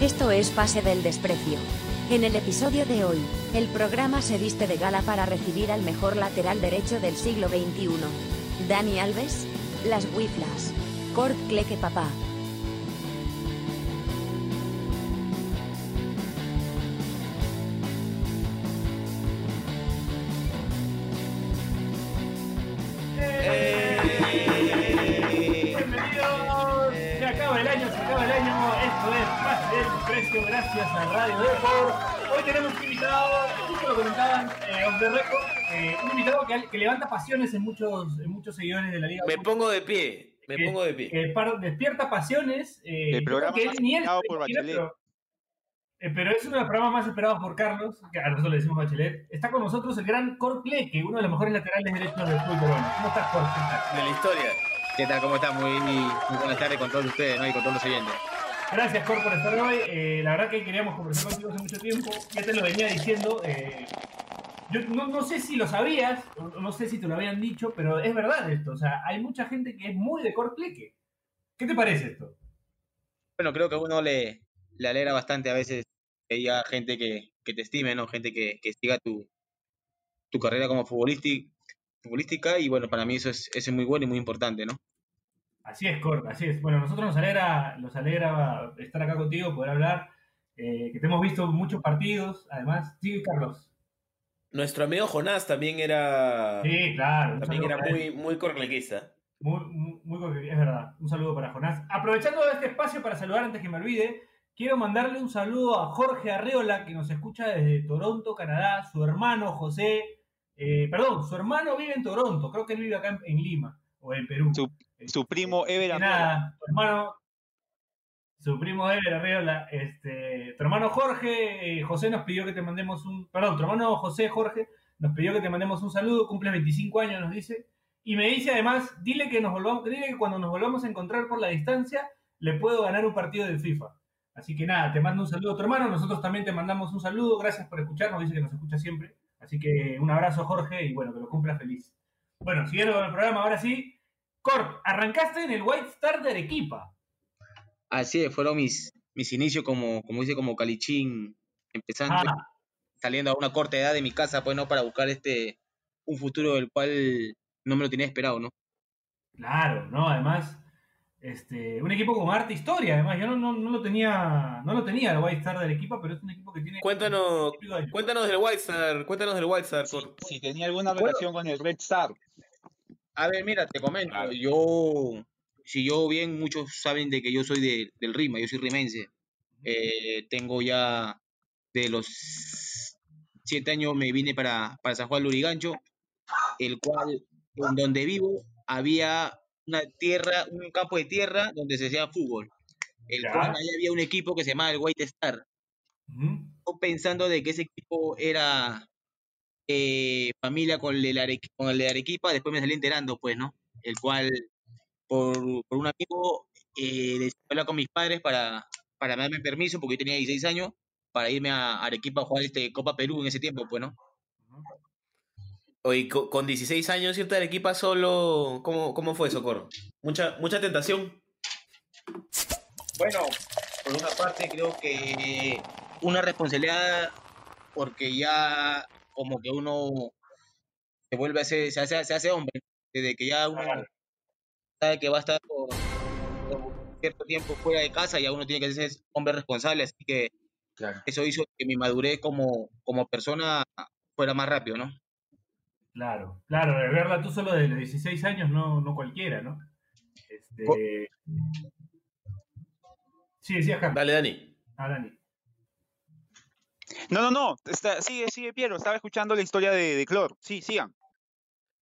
Esto es Pase del Desprecio. En el episodio de hoy, el programa se viste de gala para recibir al mejor lateral derecho del siglo XXI. Dani Alves, las Wiflas, Kurt Cleque Papá. Gracias a Radio Deport. Hoy tenemos un invitado, justo lo comentaban, eh, off the record, eh, un invitado que, que levanta pasiones en muchos, en muchos seguidores de la Liga. Me pongo de pie, me que- pongo de pie. que par- despierta pasiones. eh, El programa que más ni él por Bachelet. Pero, eh, pero es uno de los programas más esperados por Carlos, que a nosotros le decimos Bachelet. Está con nosotros el gran Cor Cleque, uno de los mejores laterales derechos del fútbol peruano. ¿Cómo estás, Cor? ¿Qué tal? De la historia. ¿Qué tal? ¿Cómo están? Muy, muy buenas tardes con todos ustedes ¿no? y con todos los oyentes. Gracias, Cor, por estar hoy. Eh, la verdad que queríamos conversar contigo hace mucho tiempo. Ya te lo venía diciendo. eh, yo no, sé si lo sabías, no sé si te lo habían dicho, pero es verdad esto. O sea, hay mucha gente que es muy de Cor Cleque. ¿Qué te parece esto? Bueno, creo que a uno le, le alegra bastante a veces que haya gente que, que te estime, ¿no? Gente que, que siga tu, tu carrera como futbolística, futbolística y bueno, para mí eso es, eso es muy bueno y muy importante, ¿no? Así es, Cor, así es. Bueno, nosotros nos alegra, nos alegra estar acá contigo, poder hablar. eh, que te hemos visto muchos partidos, además. Sí, Carlos. Nuestro amigo Jonás también era. Sí, claro. también era muy, muy corlequista. Muy, muy, muy es verdad. Un saludo para Jonás. Aprovechando este espacio para saludar antes que me olvide, quiero mandarle un saludo a Jorge Arreola, que nos escucha desde Toronto, Canadá. Su hermano José, eh, perdón, su hermano vive en Toronto, creo que él vive acá en, en Lima o en Perú. Su, su primo Ever Y Arreola. nada, tu hermano, su primo Ever Arreola, este, tu hermano Jorge, eh, José nos pidió que te mandemos un, perdón, tu hermano José Jorge nos pidió que te mandemos un saludo, cumple 25 años, nos dice, y me dice además, dile que nos volvamos, dile que cuando nos volvamos a encontrar por la distancia, le puedo ganar un partido del FIFA. Así que nada, te mando un saludo a tu hermano, nosotros también te mandamos un saludo, gracias por escucharnos, dice que nos escucha siempre. Así que un abrazo Jorge y bueno, que lo cumpla feliz. Bueno, siguiendo con el programa, ahora sí. Cort, arrancaste en el White Star de Arequipa. Así es, fueron mis, mis inicios como, como dice, como calichín, empezando, Ah, saliendo a una corta edad de mi casa, pues, ¿no? Para buscar este, un futuro del cual no me lo tenía esperado, ¿no? claro, ¿no? Además, este, un equipo con arte historia, además, yo no, no, no lo tenía, no lo tenía el White Star de Arequipa, pero es un equipo que tiene Cuéntanos, cuéntanos del White Star, cuéntanos del White Star. si, tenía alguna Bueno. relación con el Red Star. A ver, mira, te comento, Claro. yo, si yo bien, muchos saben de que yo soy de- del Rima, yo soy rimense. Eh, tengo ya de los siete años me vine para, para San Juan Lurigancho, el cual, en donde vivo, había una tierra, un campo de tierra donde se hacía fútbol, el Ya. cual ahí había un equipo que se llamaba el White Star. Yo pensando de que ese equipo era eh, familia con el, Arequ- con el de Arequipa, después me salí enterando, pues, ¿no? El cual, por, por un amigo, eh, hablar con mis padres para, para darme permiso, porque yo tenía 16 años, para irme a Arequipa a jugar este Copa Perú en ese tiempo, pues, ¿no? Oye, co- con 16 años irte al equipo solo, ¿cómo, cómo fue eso, Coro? Mucha, mucha tentación. Bueno, por una parte creo que una responsabilidad, porque ya como que uno se vuelve a ser, se hace, se hace hombre, desde que ya uno sabe que va a estar por, por cierto tiempo fuera de casa, ya uno tiene que ser hombre responsable, así que Claro. eso hizo que mi madurez como, como persona fuera más rápido, ¿no? Claro, claro, de verla tú solo de los 16 años, no, no cualquiera, ¿no? Este... Sí, decías, Carlos. Dale, Dani. Ah, Dani. No, no, no. Está, sigue, sigue, Piero. Estaba escuchando la historia de, de Clor. Sí, sigan.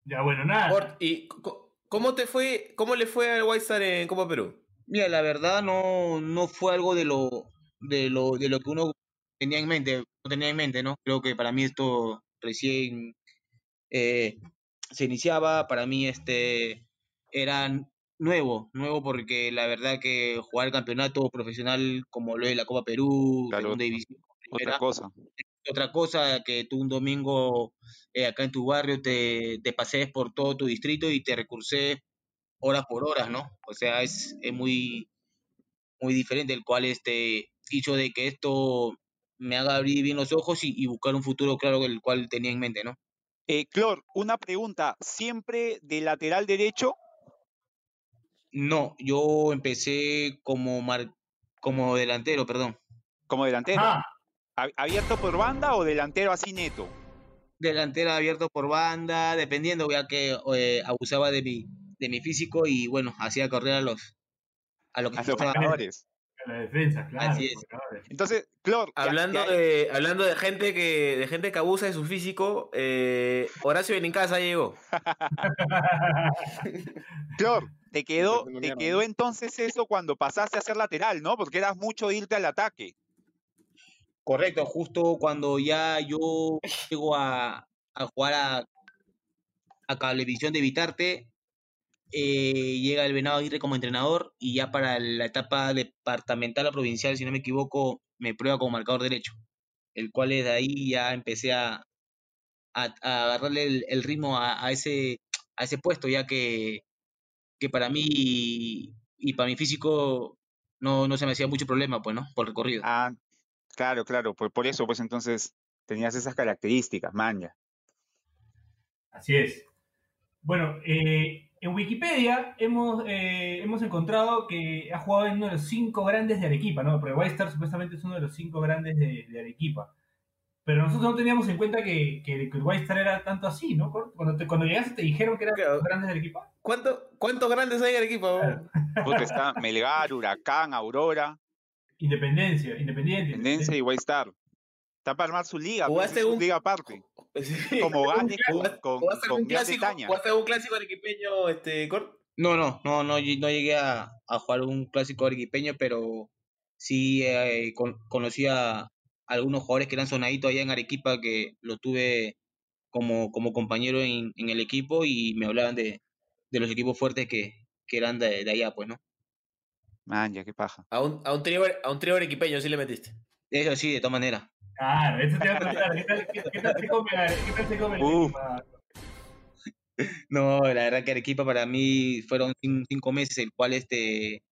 Ya, bueno, nada. Cort, ¿y co- cómo te fue, cómo le fue al White Star en Copa Perú? Mira, la verdad no, no fue algo de lo, de lo, de lo que uno tenía en mente, no tenía en mente, ¿no? Creo que para mí esto recién eh, se iniciaba, para mí este era nuevo, nuevo porque la verdad que jugar el campeonato profesional como lo es la Copa Perú, Claro, segunda división, Otra cosa. otra cosa que tú un domingo eh, acá en tu barrio te, te pasees por todo tu distrito y te recurses horas por horas, ¿no? O sea, es, es muy, muy diferente, el cual este, hizo de que esto me haga abrir bien los ojos y, y buscar un futuro claro el cual tenía en mente, ¿no? Eh, Clor, una pregunta. ¿Siempre de lateral derecho? No, yo empecé como mar- como delantero, perdón. Como delantero. Ah, ¿A- ¿Abierto por banda o delantero así neto? Delantero abierto por banda, dependiendo, ya que eh, abusaba de mi, de mi físico y bueno, hacía correr a los a lo que A los a la defensa, claro. Así es. Entonces, Clor, Hablando ya- de, hablando de gente que, de gente que abusa de su físico, eh, Horacio Benincasa llegó. Clor, te quedó, te quedó entonces eso cuando pasaste a ser lateral, ¿no? Porque eras mucho irte al ataque. Correcto, justo cuando ya yo llego a, a jugar a, a Cablevisión de Vitarte, eh, llega el Venado Aguirre como entrenador y ya para la etapa departamental o provincial, si no me equivoco, me prueba como marcador derecho, el cual es de ahí ya empecé a, a, a agarrarle el, ritmo a, a ese, a ese puesto, ya que, que para mí y, y para mi físico no, no se me hacía mucho problema, pues, ¿no? Por recorrido. Ah, claro, claro. Pues por eso, pues entonces tenías esas características, manja. Así es. Bueno, eh, en Wikipedia hemos, eh, hemos encontrado que ha jugado en uno de los cinco grandes de Arequipa, ¿no? Porque White supuestamente es uno de los cinco grandes de, de Arequipa. Pero nosotros no teníamos en cuenta que, que, que el White Star era tanto así, ¿no? Cuando, te- cuando llegaste te dijeron que eran Claro. los grandes de Arequipa. ¿Cuánto, ¿Cuántos grandes hay en el equipo? Claro. Puta, está Melgar, Huracán, Aurora, Independencia, Independiente. Tendencia y White Star. Está para armar su liga, pues, ¿Jugaste su un- liga aparte. Sí. Como ganes con, ¿Jugaste- con, ¿Jugaste con algún Gran clásico, Bretaña. ¿Jugaste algún clásico arequipeño, este, Cor? No, no, no, no, lle- no llegué a, a jugar un clásico arequipeño, pero sí eh, con- conocí a algunos jugadores que eran sonaditos allá en Arequipa, que lo tuve como, como compañero en, en el equipo y me hablaban de, de los equipos fuertes que, que eran de, de allá, pues, ¿no? Manja, qué paja. A un, a un trío, a un trío arequipeño sí le metiste. Eso sí, de todas maneras. Claro, eso te iba a contar. ¿Qué tal, qué, qué tal se come, qué tal se come el Uf. Arequipa? No, la verdad que Arequipa para mí fueron cin- cinco meses, el cual este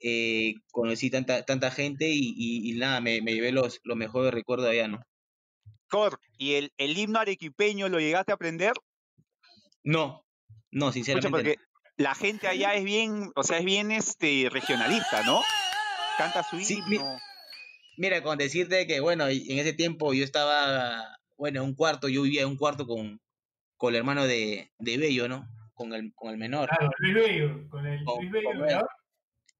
eh, conocí tanta, tanta gente y, y, y nada, me, me llevé los, los mejores recuerdos allá, ¿no? Cor, ¿y el, el himno arequipeño lo llegaste a aprender? No, no, Escucha, sinceramente. porque la gente allá es bien, o sea, es bien este regionalista, ¿no? Canta su Sí, mi- himno. Mira, con decirte que, bueno, en ese tiempo yo estaba, bueno, en un cuarto, yo vivía en un cuarto con, con el hermano de, de Bello, ¿no? Con el, con el menor. Claro, Luis Bello, con el Con- Luis Bello, con.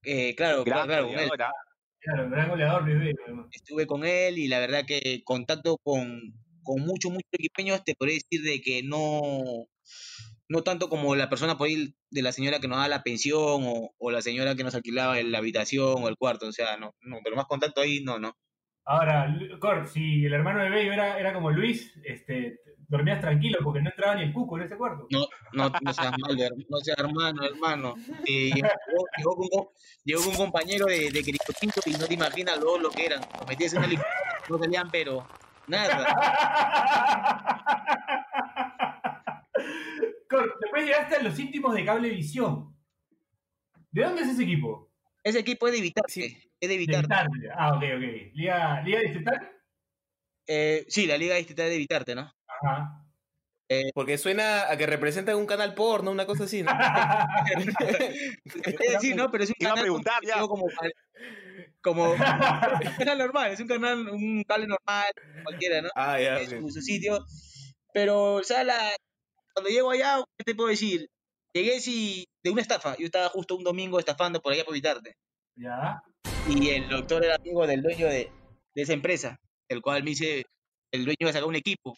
Eh, claro, Gran claro, con él. goleador. Claro, gran goleador Luis Bello. Estuve con él y la verdad que contacto con, con muchos, muchos equipeños, te podría decir de que no, no tanto como la persona por ahí de la señora que nos daba la pensión o, o la señora que nos alquilaba la habitación o el cuarto, o sea, no, no, pero más contacto ahí, no, no. Ahora, Cor, si el hermano de Bello era, era como Luis, este, dormías tranquilo porque no entraba ni el cuco en ese cuarto. No, no, no seas mal, no seas hermano, hermano. Eh, llegó, llegó con, un- llegó con un compañero de, de Cristotinto y no te imaginas lo, lo que eran. Metías en una licuadora, no salían, pero nada. Después llegaste a los íntimos de Cablevisión. ¿De dónde es ese equipo? Ese equipo es de Vitarte, Sí. es de De Vitarte. Vitarte. Ah, ok, ok. ¿Liga, Liga Distrital? Eh, sí, la Liga Distrital de Vitarte, ¿no? Ajá. Porque suena a que representan un canal porno, una cosa así, ¿no? Eh, sí, no, pero es un Iba a canal preguntar ya. como, como un canal normal, es un canal, un cable normal, cualquiera, ¿no? Ah, ya. en su, su sitio. Pero, o sea, la- cuando llego allá, ¿qué te puedo decir? Llegué sí, de una estafa. Yo estaba justo un domingo estafando por allá por Vitarte. ya. Y el doctor era amigo del dueño de, de esa empresa, el cual me dice, el dueño iba a sacar un equipo.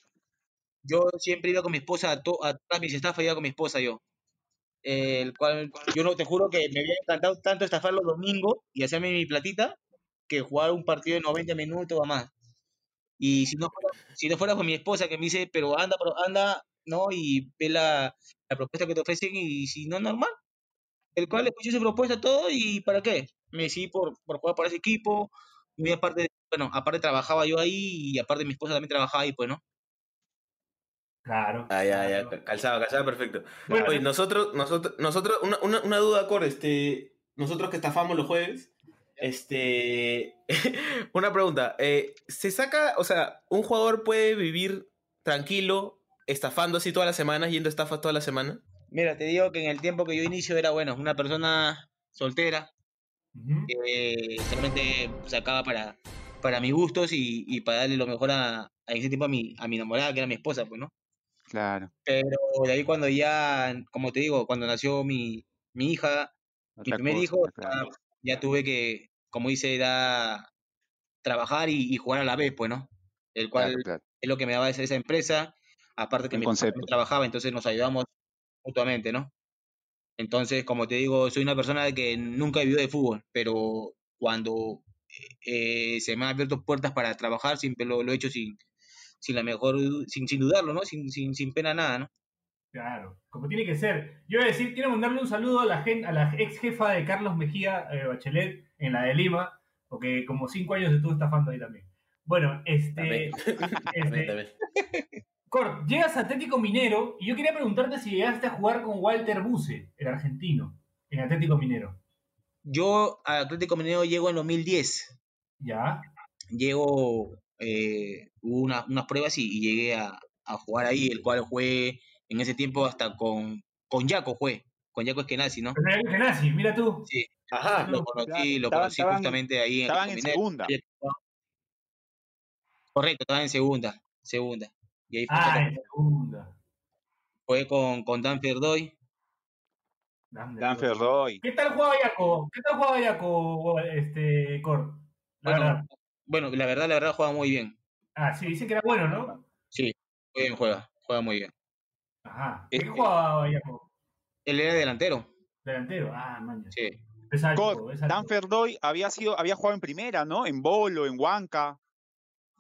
Yo siempre iba con mi esposa, a, to- a todas mis estafas iba con mi esposa yo. Eh, el cual, yo no te juro que me había encantado tanto estafar los domingos y hacerme mi platita que jugar un partido de 90 minutos o más. Y si no fuera, si no fuera con mi esposa que me dice, pero anda, pero anda, ¿no? Y ve la, la propuesta que te ofrecen y si no, normal. El cual escuché su propuesta todo y ¿para qué? Me decidí por, por jugar para ese equipo. Muy aparte, bueno, aparte trabajaba yo ahí y aparte mi esposa también trabajaba ahí, pues, ¿no? Claro. Ah, ya, ya, calzado, calzado, perfecto. Bueno, Oye, nosotros, nosotros, nosotros, una, una, una duda, Cor, este, nosotros que estafamos los jueves, Este. Una pregunta. eh, ¿Se saca, o sea, un jugador puede vivir tranquilo, estafando así todas las semanas, yendo a estafas todas las semanas? Mira, te digo que en el tiempo que yo inicio era, bueno, una persona soltera, que solamente sacaba para, para mis gustos y, y para darle lo mejor a, a ese tiempo a mi, a mi enamorada, que era mi esposa, pues, ¿no? Claro. Pero de ahí cuando ya, como te digo, cuando nació mi, mi hija, mi primer cosa, hijo, claro. ya, ya tuve que, como dice, era trabajar y, y jugar a la vez, pues, ¿no? El cual Claro, claro. es lo que me daba esa esa empresa, aparte que mi concepto. trabajaba, entonces nos ayudamos mutuamente, ¿no? Entonces, como te digo, soy una persona que nunca vivió de fútbol, pero cuando eh, se me han abierto puertas para trabajar, siempre lo, lo he hecho sin, sin la mejor, sin, sin dudarlo, ¿no? Sin, sin, sin pena nada, ¿no? Claro, como tiene que ser. Yo iba a decir, quiero mandarle un saludo a la, gen- a la ex jefa de Carlos Mejía eh, Bachelet en la de Lima, porque como cinco años estuvo estafando ahí también. Bueno, este, También, este también. Cort, llegas a Atlético Minero y yo quería preguntarte si llegaste a jugar con Walter Buse, el argentino, en Atlético Minero. Yo al Atlético Mineiro llego en 2010, ¿Ya? llego, eh, hubo una- unas pruebas y, y llegué a, a jugar ahí, el cual jugué en ese tiempo hasta con, con Jaco, fue, con Jaco Eskenazi, ¿no? Pero era que nazi, mira tú. Sí, Ajá. lo conocí, claro, lo conocí estaban- justamente ahí en estaban en segunda. Correcto, estaban en segunda, segunda. Y ahí fue, Ah, segunda. jugué con, con Dan Ferdoy. Dan Dan Ferroy. ¿Qué tal jugaba Yaco? ¿Qué tal jugaba Yaco, este, Cort? La Bueno, verdad. bueno, la verdad, la verdad juega muy bien. Ah, sí, dice que era bueno, ¿no? Sí, muy bien juega, juega muy bien. Ajá. ¿Qué Este- jugaba Yaco? Él era delantero, Delantero. Ah, maña. sí. Es alto, Cor, es alto. Dan Ferdoy había sido, había jugado en primera, ¿no? En Bolo, en Huanca.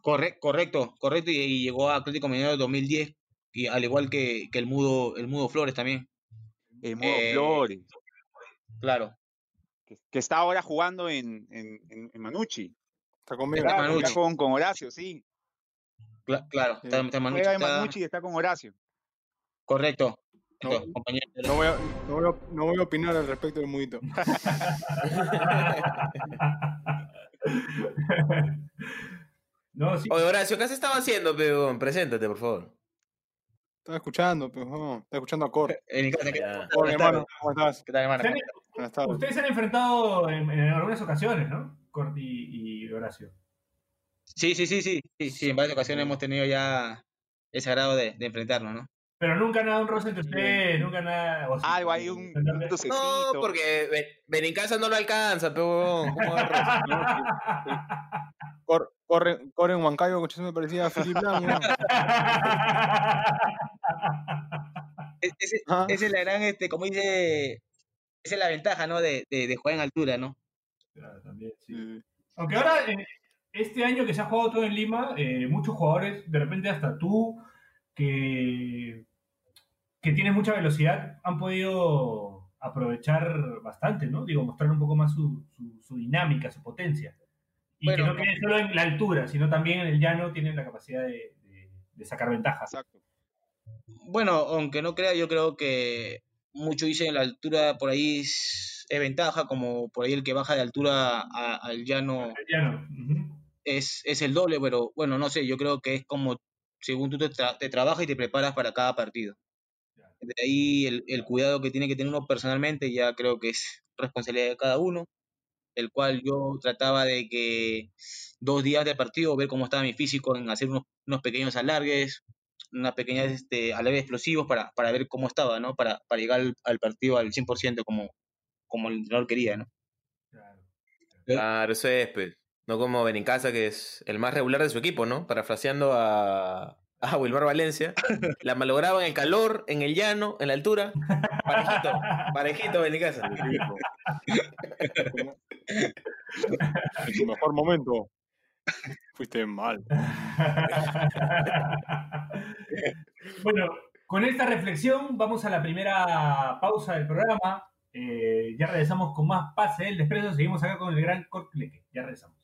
Corre- correcto, correcto, y, y llegó a Atlético Mineiro en 2010, y al igual que, que el Mudo, el Mudo Flores también, En Modo Eh, Flores. claro. Que, que está ahora jugando en, en, en- en Manucci. Está conmigo. Está Manucci. está con, con Horacio, sí. Cla- claro, está, está Manucci, Juega en está- Manucci y está con Horacio. correcto, No. correcto, compañero. No voy, a, no, voy a, no voy a opinar al respecto del mudito. no, sí. Oye, Horacio, ¿qué has estado haciendo, peón? Preséntate, por favor. Estaba escuchando, pero no, estaba escuchando a Cor. En mi casa, ¿qué. Hola, Buenas hermano. ¿cómo estás? ¿Qué tal, hermano? Han- Buenas tardes. Ustedes se han enfrentado en, en algunas ocasiones, ¿no? Cort y, y Horacio. Sí, sí, sí, sí, sí, sí, en varias ocasiones hemos tenido ya ese grado de, de enfrentarnos, ¿no? Pero nunca nada un roce entre ustedes, nunca nada. o sí, Algo hay un, un toquecito. No, porque Be- Benincasa no lo alcanza, peón. ¿Cómo agarras? Cor, corre, corre en Huancayo, que me parecía a ¿no? Es- Ese, Ajá. esa es la gran, este, como dice, esa es la ventaja, ¿no? De, de, de jugar en altura, ¿no? Claro, también, sí. Sí. Aunque ahora, eh, este año que se ha jugado todo en Lima, eh, muchos jugadores, de repente hasta tú, que, que tienes mucha velocidad, han podido aprovechar bastante, ¿no? Digo, mostrar un poco más su, su- su dinámica, su potencia. Y Bueno, que no quede solo en la altura, sino también en el llano tienen la capacidad de, de- de sacar ventajas. Exacto. Bueno, aunque no crea, yo creo que mucho dicen la altura por ahí es, es ventaja, como por ahí el que baja de altura a- al llano El llano. ujú. es, es el doble, pero bueno, no sé, yo creo que es como según tú te, tra- te trabajas y te preparas para cada partido. De ahí el, el cuidado que tiene que tener uno personalmente ya creo que es responsabilidad de cada uno, el cual yo trataba de que dos días de partido, ver cómo estaba mi físico, en hacer unos, unos pequeños alargues, unas pequeñas este, alargues explosivos para, para ver cómo estaba, ¿no? Para, para llegar al, al partido al 100% como, como el entrenador quería, ¿no? Claro. Claro, eso es, pues. No como Benincasa, que es el más regular de su equipo, ¿no? Parafraseando a, a Wilmar Valencia. La malograba en el calor, en el llano, en la altura. Parejito, parejito Benincasa. En tu mejor momento. Fuiste mal. bueno, con esta reflexión vamos a la primera pausa del programa. Eh, ya regresamos con más pase del desprecio. Seguimos acá con el gran Cortleque. Ya regresamos.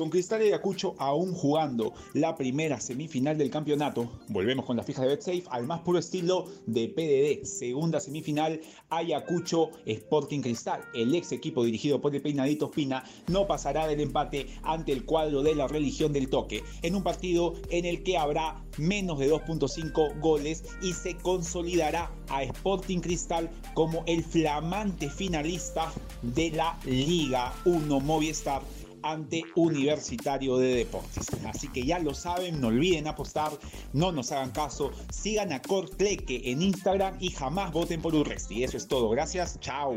Con Cristal Ayacucho aún jugando la primera semifinal del campeonato. Volvemos con la fija de BetSafe al más puro estilo de PDD. Segunda semifinal, Ayacucho Sporting Cristal. El ex equipo dirigido por el peinadito Espina no pasará del empate ante el cuadro de la religión del toque. En un partido en el que habrá menos de 2.5 goles y se consolidará a Sporting Cristal como el flamante finalista de la Liga 1 Movistar ante Universitario de Deportes. Así que ya lo saben, no olviden apostar, no nos hagan caso, sigan a Cortleque en Instagram y jamás voten por Urresti. Eso es todo, gracias, chao.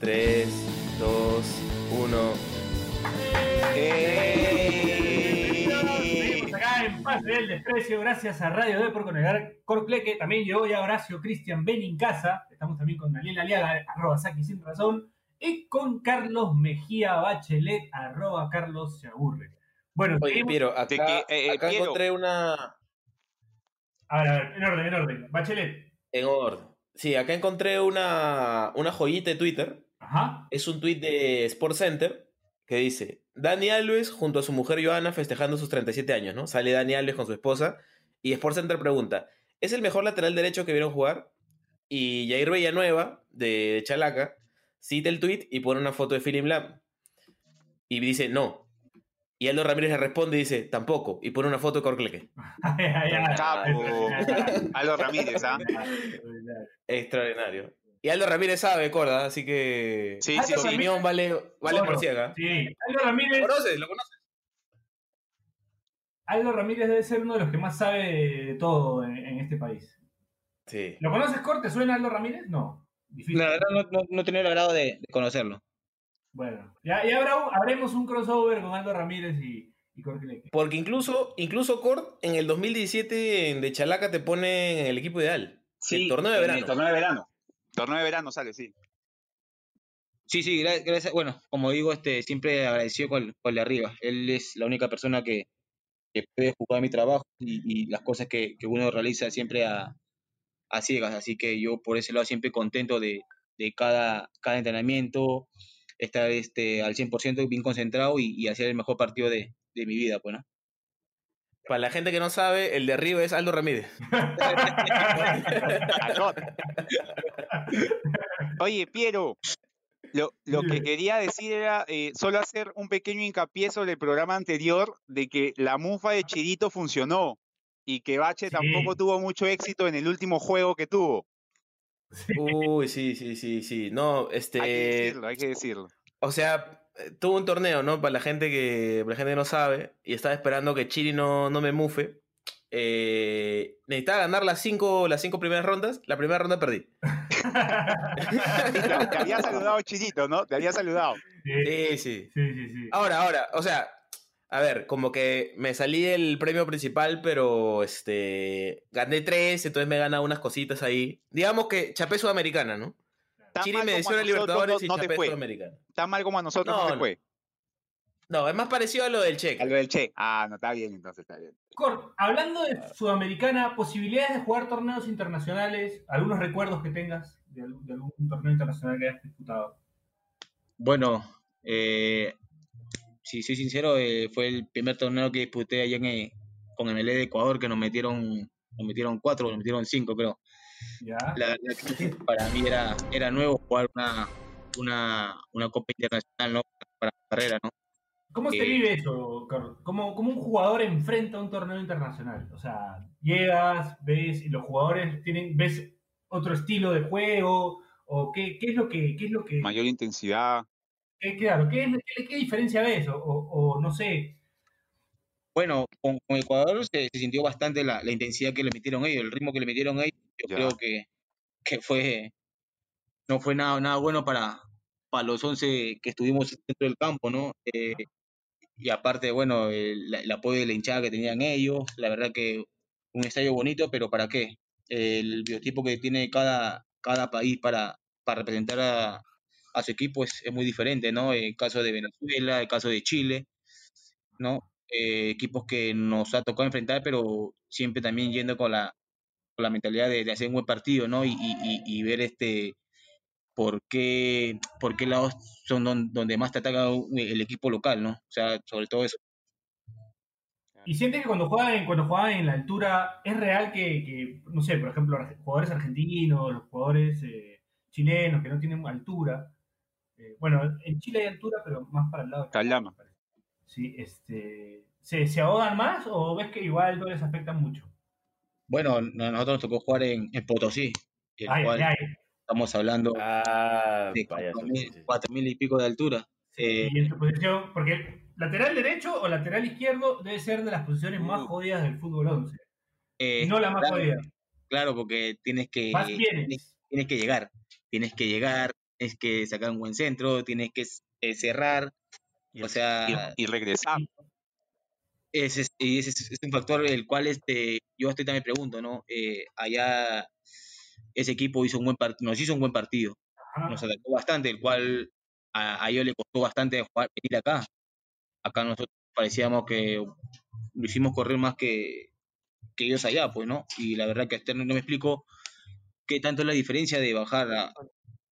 Tres, dos, uno. Seguimos acá en Pase del Desprecio, gracias a Radio Depor con el Corcleque. También llegó ya Horacio Cristian Benincasa. Estamos también con Daniel Aliaga, arroba Saki sin razón. Y con Carlos Mejía Bachelet, arroba Carlos se aburre. Bueno, Oye, seguimos- Piero, acá, que, eh, acá Piero. encontré una. A ver, a ver, en orden, en orden. Bachelet. En orden. Sí, acá encontré una, una joyita de Twitter. Ajá. Es un tweet de Sports Center que dice: Dani Alves junto a su mujer Joana festejando sus 37 años, ¿no? Sale Dani Alves con su esposa. Y Sports Center pregunta: ¿Es el mejor lateral derecho que vieron jugar? Y Jair Villanueva, de, Chalaca, cita el tweet y pone una foto de Philip Lam. Y dice: No. Y Aldo Ramírez le responde y dice: Tampoco. Y pone una foto de Corcleque. Capo. Aldo Ramírez, ¿ah? Extraordinario. Y Aldo Ramírez sabe, Corda, así que. Sí, Aldo sí, su sí. opinión vale, vale por ciega. Sí, Aldo Ramírez, ¿Lo conoces? ¿Lo conoces? Aldo Ramírez debe ser uno de los que más sabe de todo en, en este país. Sí. ¿Lo conoces, Corte? ¿Suena Aldo Ramírez? No. Difícil. La verdad no, no, no he tenido el agrado de, de conocerlo. Bueno, ya, ya habrá, haremos un crossover con Aldo Ramírez y. Porque incluso, incluso Cort en el 2017 en de Chalaca te pone en el equipo ideal. el torneo de en verano. El torneo de verano. Torneo de verano sale, sí. Sí, sí, gra- gracias. Bueno, como digo, este, siempre agradecido con, con el de arriba. Él es la única persona que, que puede jugar mi trabajo y, y las cosas que, que uno realiza siempre a, a ciegas. Así que yo por ese lado siempre contento de, de cada, cada entrenamiento, estar este, al 100% bien concentrado y, y hacer el mejor partido de, de mi vida, pues, ¿no? Para la gente que no sabe, el de arriba es Aldo Ramírez. Oye, Piero, lo, lo que quería decir era eh, solo hacer un pequeño hincapié sobre el programa anterior de que la mufa de Chirito funcionó y que Bache Sí. tampoco tuvo mucho éxito en el último juego que tuvo. Uy, sí, sí, sí, sí. No, Hay que este. decirlo, hay que decirlo. O sea, tuvo un torneo, ¿no? Para la gente que, para la gente que no sabe, y estaba esperando que Chiri no, no me mufe. Eh, necesitaba ganar las cinco, las cinco primeras rondas. La primera ronda perdí. Te, te había saludado Chirito, ¿no? Te había saludado. Sí, sí. Sí, sí, sí. Ahora, ahora, o sea, a ver, como que me salí del premio principal, pero este gané tres, entonces me gana unas cositas ahí. Digamos que chapé sudamericana, ¿no? Tan Chiri mal me como deció a la nosotros Libertadores no- y no te chapé fue. sudamericana. Tan mal como a nosotros no, No, te fue. No, es más parecido a lo del cheque. A lo del Che. Ah, no, está bien, entonces está bien. Cort, hablando de Sudamericana, posibilidades de jugar torneos internacionales, algunos recuerdos que tengas de, algún- de algún torneo internacional que hayas disputado. Bueno, eh, si soy sincero, eh, fue el primer torneo que disputé allá en, eh, con MLE de Ecuador, que nos metieron, nos metieron cuatro, nos metieron cinco, creo. ¿Ya? La verdad que para mí era, era nuevo jugar una, una, una Copa Internacional, ¿no? Para mi carrera, ¿no? ¿Cómo se Eh, vive eso, Cort? ¿Cómo, cómo un jugador enfrenta un torneo internacional? O sea, llegas, ves, y los jugadores tienen, ves otro estilo de juego, o qué, qué es lo que, qué es lo que, Mayor intensidad. qué- claro, qué, es- qué- qué diferencia ves, o, o- o no sé, Bueno, con, con Ecuador se, se sintió bastante la, la intensidad que le metieron ellos, el ritmo que le metieron ellos. Yo Ya. creo que, que fue no fue nada, nada bueno para, para los 11 que estuvimos dentro del campo, ¿no? Eh, y aparte, bueno, el, el apoyo de la hinchada que tenían ellos, la verdad que un estadio bonito, pero ¿para qué? El biotipo que tiene cada, cada país para, para representar a, a su equipo es, es muy diferente, ¿no? El caso de Venezuela, el caso de Chile, ¿no? Eh, equipos que nos ha tocado enfrentar, pero siempre también yendo con la, con la mentalidad de, de hacer un buen partido, ¿no? Y, y- y- y ver este por qué, por qué lados son don- donde más te ataca el equipo local, ¿no? O sea, sobre todo eso. ¿Y sientes que cuando juegan, cuando juegan en la altura, es real que, que, no sé, por ejemplo, jugadores argentinos, los jugadores eh, chilenos que no tienen altura, eh, bueno, en Chile hay altura, pero más para el lado de Calama. Sí, este, ¿se, ¿se ahogan más o ves que igual no les afecta mucho? Bueno, nosotros nos tocó jugar en, en Potosí, el Ay, cual ay, ay. estamos hablando Ah, de payaso, cuatro mil, sí, sí. cuatro mil y pico de altura. Eh, Y en tu posición, porque lateral derecho o lateral izquierdo debe ser de las posiciones más Uh. jodidas del fútbol 11. eh, Y no la más claro, jodida. claro, porque tienes que, Más tienes, tienes. tienes que llegar, tienes que llegar, tienes que sacar un buen centro, tienes que eh, cerrar, Y, o sea, y- y regresar. Ese es, es, es un factor el cual este, yo ahorita me pregunto, ¿no? Eh, allá ese equipo hizo un buen nos hizo un buen partido, nos atacó bastante, el cual a, a ellos le costó bastante jugar, venir acá. Acá nosotros parecíamos que lo hicimos correr más que, que ellos allá, pues, ¿no? Y la verdad que hasta no me explico qué tanto es la diferencia de bajar a,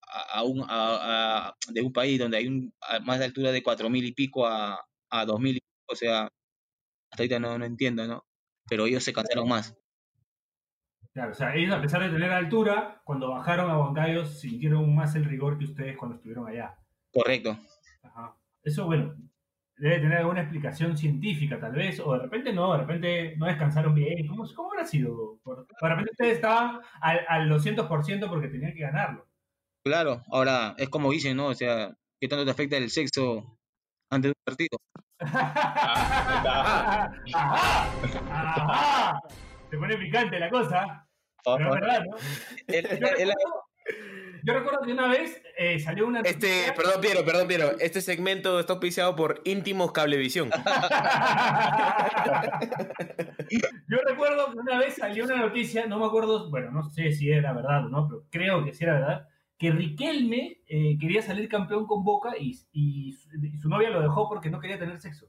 a, a un, a- a- de un país donde hay un, a más de altura de cuatro mil y pico a, a dos mil, o sea, hasta ahorita no, no entiendo, ¿no? Pero ellos se cansaron más. Claro, o sea, ellos a pesar de tener altura, cuando bajaron a Huancayo sintieron más el rigor que ustedes cuando estuvieron allá. Correcto. Ajá. Eso, bueno, debe tener alguna explicación científica tal vez, o de repente no, de repente no descansaron bien. ¿Cómo, cómo habrá sido? De repente ustedes estaban al, al 200% porque tenían que ganarlo. Claro, ahora es como dicen, ¿no? O sea, ¿qué tanto te afecta el sexo antes de un partido? Ajá, ajá. Se pone picante la cosa, pero es verdad, ¿no? El- Yo el- el- recuerdo, yo recuerdo que una vez eh, salió una Este, noticia- perdón, Piero, perdón, Piero. Este segmento está auspiciado por Íntimos Cablevisión. Yo recuerdo que una vez salió una noticia, no me acuerdo, bueno, no sé si era verdad o no, pero creo que sí era verdad, que Riquelme eh, quería salir campeón con Boca y, y su, y su novia lo dejó porque no quería tener sexo.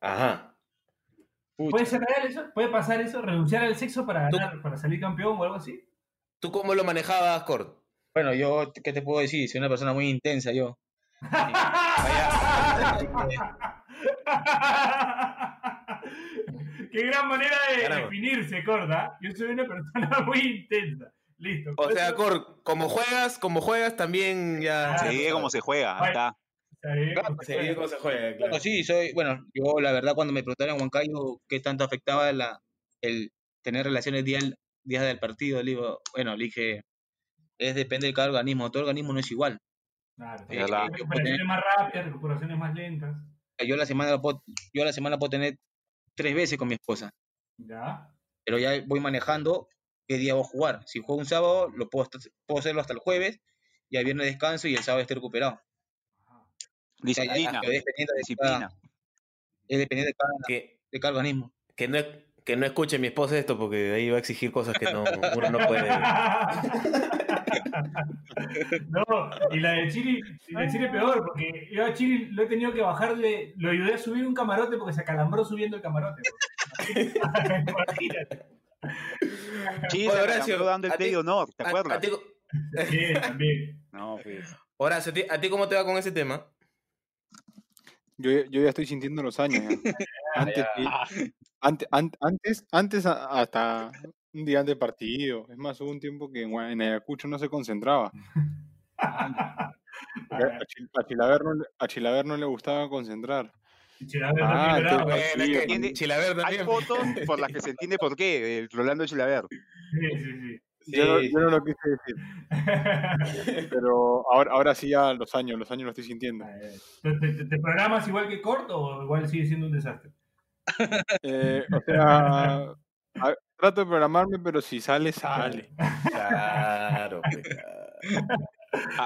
Ajá. ¿Puede ser real eso? ¿Puede pasar eso? ¿Renunciar al sexo para ganar, para salir campeón o algo así? ¿Tú cómo lo manejabas, Cort? Bueno, yo, ¿qué te puedo decir? Soy una persona muy intensa, yo. Qué gran manera de Caramba. definirse, Corda. Yo soy una persona muy intensa. Listo. O sea, Cort, como juegas, como juegas, también ya. Ah, Se ve cómo se juega. está. Se ve cómo se juega, claro. Bueno, sí, soy, bueno, yo la verdad cuando me preguntaron en Huancayo qué tanto afectaba la, el tener relaciones día, días del partido, le digo, bueno, le dije, es depende de cada organismo, todo organismo no es igual. Claro, Eh, recuperaciones tener- más rápidas, recuperaciones más lentas. yo la semana puedo, yo a la semana puedo tener tres veces con mi esposa, Ya. pero ya voy manejando qué día voy a jugar. Si juego un sábado, lo puedo, puedo hacerlo hasta el jueves, y el viernes descanso y el sábado estoy recuperado. Ajá. O sea, ya- Disciplina. es dependiendo de Disciplina. cada, es dependiendo de cada, Que, de cada organismo. que, no, que no escuche mi esposa esto porque ahí va a exigir cosas que no, uno no puede. no, y la de Chiri, la de Chiri peor, porque yo a Chiri lo he tenido que bajarle, lo ayudé a subir un camarote porque se acalambró subiendo el camarote. Imagínate. Sí, Oye, Horacio, de honor, ¿te A- acuerdas? a ti- Sí, también. No, pues. Horacio, ¿a ti, ¿a ti cómo te va con ese tema? Yo, yo ya estoy sintiendo los años. ya. Antes, antes, antes a- hasta un día antes del partido. Es más, hubo un tiempo que en, en Ayacucho no se concentraba. A, a Chil- a Chilaver no, a Chilaver no le gustaba concentrar. Chilaver Ah, también bravo. es que Chilaver Hay fotos por las que se entiende por qué, el Rolando Chilaver. Sí, sí, sí. Yo, no, Sí. yo no lo quise decir. Pero ahora, ahora sí ya los años, los años lo estoy sintiendo. ¿Te, te- te programas igual que corto o igual sigue siendo un desastre? Eh, o sea, a- trato de programarme, pero si sale, sale. Claro, pues, claro.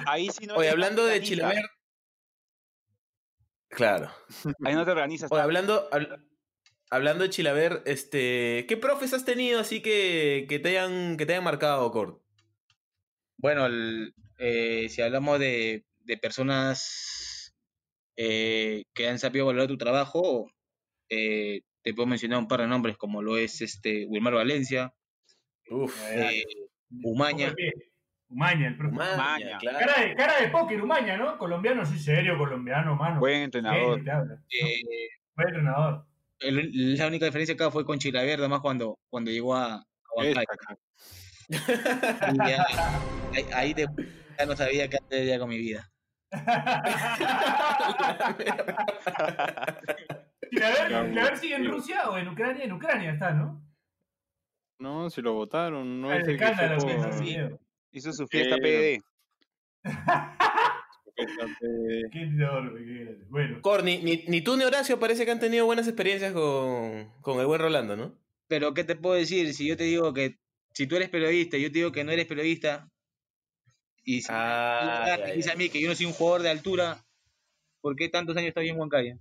Ahí sí no Oye, hablando de Chilaver. Claro. Ahí no te organizas. Oye, hablando, habl- hablando de Chilaver, este, ¿qué profes has tenido así que, que te hayan, que te hayan marcado, Cort? Bueno, el- eh, si hablamos de, de personas eh, que han sabido valorar tu trabajo, eh, te puedo mencionar un par de nombres como lo es este Wilmar Valencia, Uf. eh, Umaña. Umaña, el profe. Umaña, Umaña. claro. Cara de, cara de póker, Umaña, ¿no? Colombiano, sí, serio, colombiano, mano. Buen entrenador. Eh, Buen entrenador. el- la única diferencia acá fue con Chilaverde, más cuando, cuando llegó a, a ya, ahí, ahí de- ya no sabía qué hacer con mi vida. ¿Y la ver, Ya, la ver sigue en. Rusia o en Ucrania? En Ucrania está, ¿no? No, si lo votaron, no Ah, es el el que escándalo Hizo su fiesta Eh, PDD. Fíjate, Qué enorme, qué grande. Bueno, Cor, ni, ni, ni tú ni Horacio parece que han tenido buenas experiencias con, con el buen Rolando, ¿no? Pero, ¿qué te puedo decir? Si yo te digo que, si tú eres periodista y yo te digo que no eres periodista, y si Ah, me dice a mí que yo no soy un jugador de altura, ¿por qué tantos años estoy en Huancayo?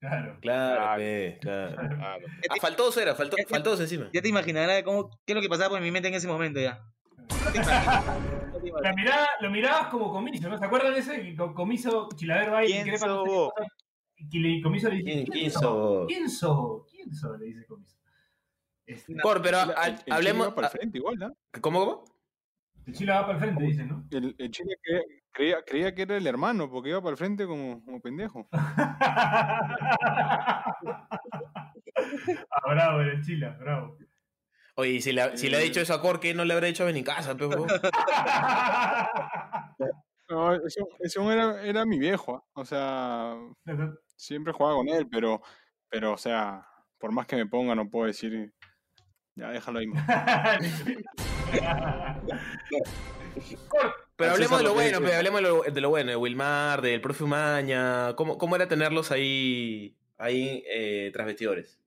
claro. Claro, Claro. pe, claro. Claro. Ya Ah, faltoso era, te- faltoso encima. ya te imaginarás cómo, qué es lo que pasaba por mi mente en ese momento ya. La mirada, lo mirabas como comiso, ¿no? ¿Se acuerdan de ese? Comiso, Chilaver va y ¿Quién sos vos? y comiso le dice, ¿Quién- ¿quién, quién sos? sos? ¿Quién sos? ¿Quién sos? Le dice comiso. Este, Cor, pero el- el Chile hablemos. va para el frente igual, ¿no? ¿Cómo, cómo? el Chile va para el frente, dice, ¿no? El, el Chile creía, creía, creía que era el hermano, porque iba para el frente como, como pendejo. ah, bravo, el Chile, bravo. Oye, y si le, si le ha dicho eso a Cor, ¿qué no le habrá dicho a Benicasa, pe, huevón? No, eso, eso era, era mi viejo, ¿ah? o sea, siempre jugaba con él, pero, pero, o sea, por más que me ponga, no puedo decir, ya déjalo ahí. Pero hablemos de lo bueno, es, pe, hablemos de lo, de lo bueno, de Wilmar, del profe Umaña, ¿cómo, cómo era tenerlos ahí, ahí eh, tras vestidores?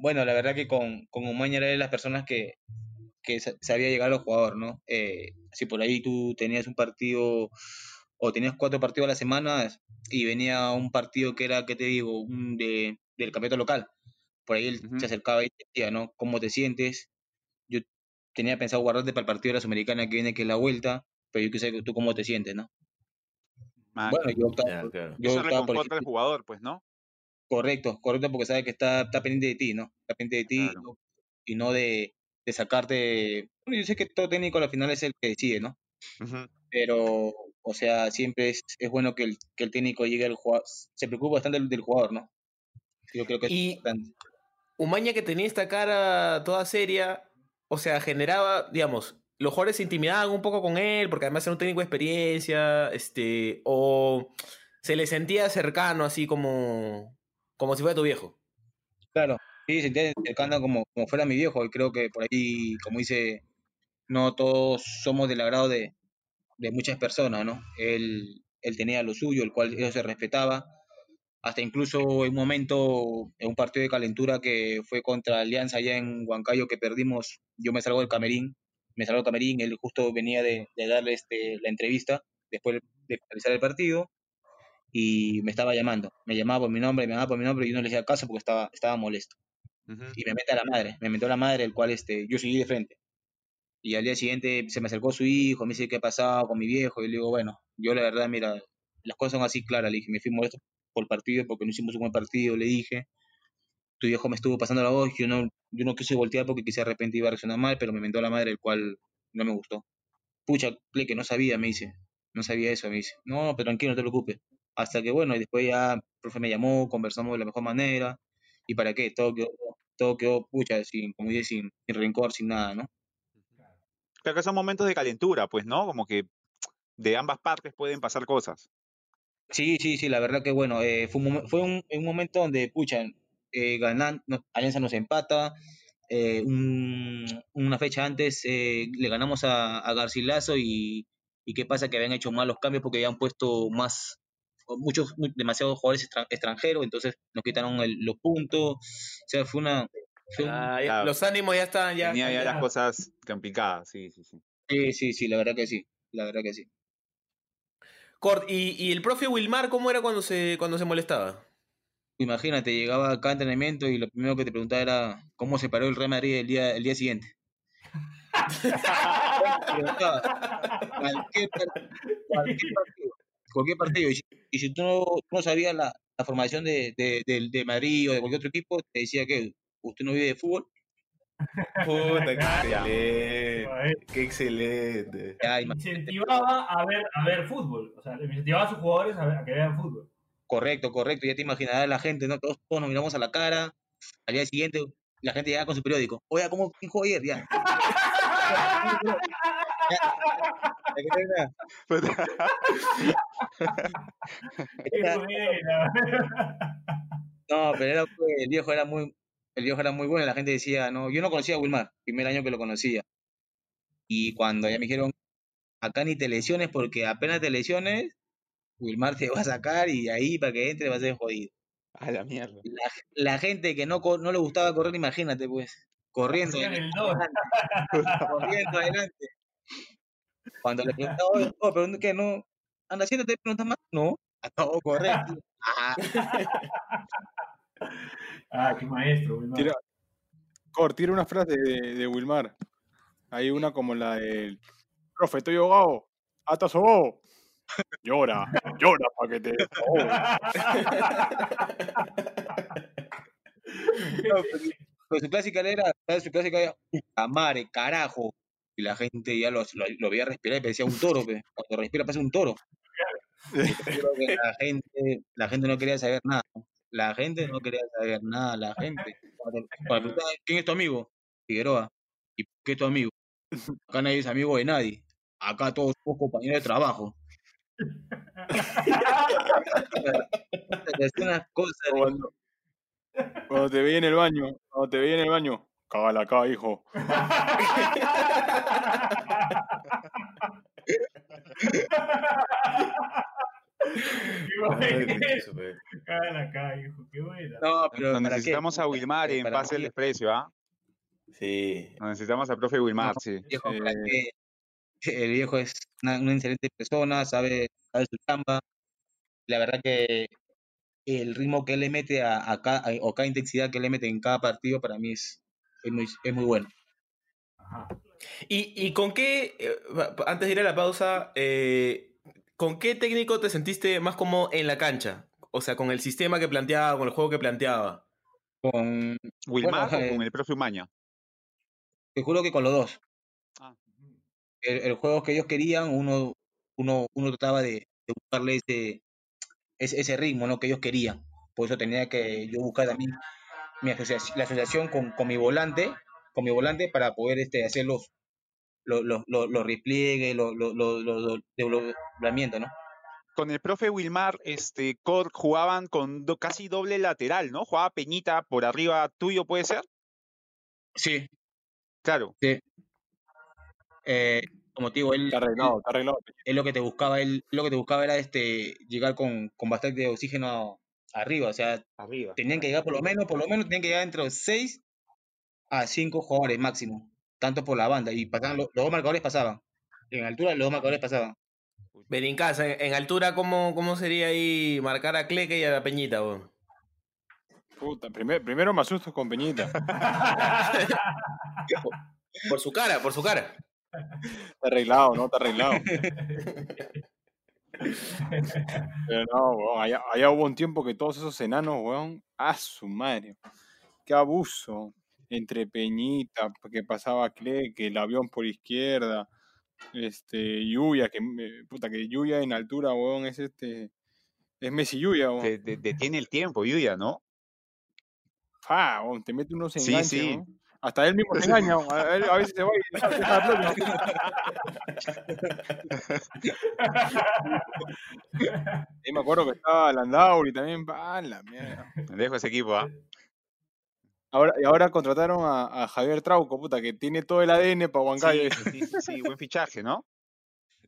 Bueno, la verdad que con, con Umaña era de las personas que, que sa- sabía llegar a los jugadores, ¿no? Eh, si por ahí tú tenías un partido o tenías cuatro partidos a la semana y venía un partido que era, ¿qué te digo?, un de, del campeonato local. Por ahí él se acercaba y te decía, ¿no? ¿Cómo te sientes? Yo tenía pensado guardarte para el partido de la Sudamericana que viene, que es la vuelta, pero yo quise que tú cómo te sientes, ¿no? Man, Bueno, yo optaba, Ya, por- claro. yo eso optaba por reconforta al jugador, pues, ¿no? Correcto, correcto, porque sabe que está, está pendiente de ti, ¿no? Está pendiente de ti Claro. ¿no? y no de, de sacarte. Bueno, yo sé que todo técnico al final es el que decide, ¿no? Pero, o sea, siempre es, es bueno que el, que el técnico llegue al jugador, se preocupa bastante del, del jugador, ¿no? Yo creo que es Y- importante. Umaña que tenía esta cara toda seria, o sea, generaba, digamos, los jugadores se intimidaban un poco con él, porque además era un técnico de experiencia, este, o se le sentía cercano, así como, como si fuera tu viejo. Claro, sí, se entiende cercano como, como fuera mi viejo, y creo que por ahí, como dice, no todos somos del agrado de, de muchas personas, ¿no? Él, él tenía lo suyo, el cual se respetaba, hasta incluso en un momento, en un partido de calentura que fue contra Alianza allá en Huancayo que perdimos, yo me salgo del camerín, me salgo del camerín, él justo venía de, de darle este, la entrevista después de finalizar el partido, y me estaba llamando, me llamaba por mi nombre, me llamaba por mi nombre y yo no le hacía caso porque estaba, estaba molesto. Y me mete a la madre, me metió a la madre, el cual este, yo seguí de frente. Y al día siguiente se me acercó su hijo, me dice qué ha pasado con mi viejo, y le digo, bueno, yo la verdad, mira, las cosas son así claras, le dije, me fui molesto por el partido porque no hicimos un buen partido, le dije, tu viejo me estuvo pasando la voz, yo no, yo no quise voltear porque quise de repente iba a reaccionar mal, pero me mentó a la madre, el cual no me gustó. Pucha, que no sabía, me dice, no sabía eso, me dice, no, pero tranquilo, no te preocupes. Hasta que bueno, y después ya el profe me llamó, conversamos de la mejor manera, y para qué, todo quedó, todo quedó, pucha, sin, como dice, sin, sin rencor, sin nada, ¿no? Creo que son momentos de calentura, pues, ¿no? Como que de ambas partes pueden pasar cosas. Sí, sí, sí, la verdad que bueno, eh, fue, un, fue un, un momento donde, pucha, eh, ganan, no- Alianza nos empata, eh, un- una fecha antes eh, le ganamos a, a Garcilaso y, y qué pasa que habían hecho malos cambios porque habían puesto más, muchos, mu- demasiados jugadores extran- extranjeros, entonces nos quitaron el- los puntos, o sea, fue una... fue un- Ah, ya- Claro. Los ánimos ya están, ya. Tenía ya ya- las cosas complicadas, sí, sí, sí. sí, sí, sí, la verdad que sí, la verdad que sí. Cort, ¿y, y el profe Wilmar cómo era cuando se, cuando se molestaba? Imagínate, llegaba acá a entrenamiento y lo primero que te preguntaba era cómo se paró el Real Madrid el día, el día siguiente. Cualquier, par- cualquier partido. Cualquier partido. Y si, tú no, tú no sabías la, la formación de, de, de, de Madrid o de cualquier otro equipo, te decía que usted no vive de fútbol. Puta, qué excelente. Qué excelente. Ya, Incentivaba a ver, a ver fútbol. O sea, incentivaba a sus jugadores a, ver- a que vean fútbol. correcto, correcto. Ya te imaginarás la gente, ¿no? Todos, todos nos miramos a la cara. Al día siguiente, la gente llega con su periódico. Oye, ¿cómo dijo ayer? Ya. No, pero era, pues, el viejo era muy, el viejo era muy bueno. La gente decía, no, yo no conocía a Wilmar, primer año que lo conocía. Y cuando ya me dijeron, acá ni te lesiones porque apenas te lesiones, Wilmar te va a sacar y ahí para que entre va a ser jodido. A la mierda. La, la gente que no, no le gustaba correr, imagínate, pues, corriendo, dos. corriendo adelante. Cuando le preguntaba, oh, pero ¿qué no? ¿Anda haciendo te preguntas más? No, acabo de correr. tío. Ah, Ah, qué maestro, Wilmar. Tira, Cor, tira una frase de, de Wilmar. Hay una como la del profe, estoy ahogado, hasta sobó. Llora, llora para que te desahogues". no, pero, pero su clásica era, ¿sabes? Su clásica era, puta madre, carajo. Y la gente ya lo, lo, lo veía respirar y parecía un toro, pe. cuando respira parece un toro. Yo creo que la gente, la gente no quería saber nada. La gente no quería saber nada, la gente. Cuando, ¿quién es tu amigo? Figueroa. ¿Y por qué es tu amigo? Acá nadie es amigo de nadie. Acá todos somos compañeros de trabajo. Es unas cosas. Cuando, cuando te veía en el baño, cuando te veía en el baño, cágala acá, hijo. Qué buena. Súper. Cágala acá, hijo. Qué buena. No, pero Nos ¿para qué? necesitamos a Wilmar en Pase el? Desprecio, ¿ah? Sí. Nos necesitamos al profe Wilmar, sí. viejo, que el viejo es una, una excelente persona, sabe, sabe su chamba. La verdad que el ritmo que él le mete a, a cada, a- o cada intensidad que le mete en cada partido para mí es, es, muy, es muy bueno. Ajá. ¿Y, y con qué, eh, antes de ir a la pausa, eh, con qué técnico te sentiste más como en la cancha? O sea, con el sistema que planteaba, con el juego que planteaba. Con, ¿Wilmar Bueno, o eh, con el profe Umaña? te juro que con los dos. Ah. El, el juego que ellos querían, uno, uno, uno trataba de, de buscarle ese, ese, ese ritmo ¿no? que ellos querían. Por eso tenía que yo buscar también mi asociación, la asociación con, con mi volante, con mi volante para poder este, hacer los, los, los, los, los repliegues, los, los, los, los, los desdoblamientos, ¿no? Con el profe Wilmar, este, Cor jugaban con do- casi doble lateral, ¿no? Jugaba Peñita por arriba tuyo, ¿puede ser? Sí, Claro. eh, como te digo, él, Está arreglado, está arreglado. él lo que te buscaba, él lo que te buscaba era este llegar con, con bastante oxígeno arriba, o sea, Arriba. tenían que llegar por lo menos, por lo menos tenían que llegar entre los 6 a 5 jugadores máximo, tanto por la banda, y pasaban, los, los dos marcadores pasaban, en altura los dos marcadores pasaban. Benincasa, en, en altura, ¿cómo, ¿cómo sería ahí marcar a Cleque y a la Peñita? vos? Puta, primer- primero me asusto con Peñita. Por su cara, por su cara. Está arreglado, ¿no? Está arreglado. Pero no, weón, allá, allá hubo un tiempo que todos esos enanos, weón, a su madre. Qué abuso. Entre Peñita, que pasaba Cleque, el avión por izquierda, este, Yuya, que me- puta, que Yuya en altura, weón, es este, es Messi Yuya, weón. Te- te- Detiene el tiempo, Yuya, ¿no? Fa, weón, te mete unos Sí, enganches, sí. weón. Hasta él mismo se engaña, a, él- a veces se va y deja la pelota. Y me acuerdo que estaba Landauri también, pa, la mierda. Dejo ese equipo, ¿ah? Ahora, y ahora contrataron a, a Javier Trauco, puta, que tiene todo el ADN para Huancayo. Sí, sí, sí, buen fichaje, ¿no?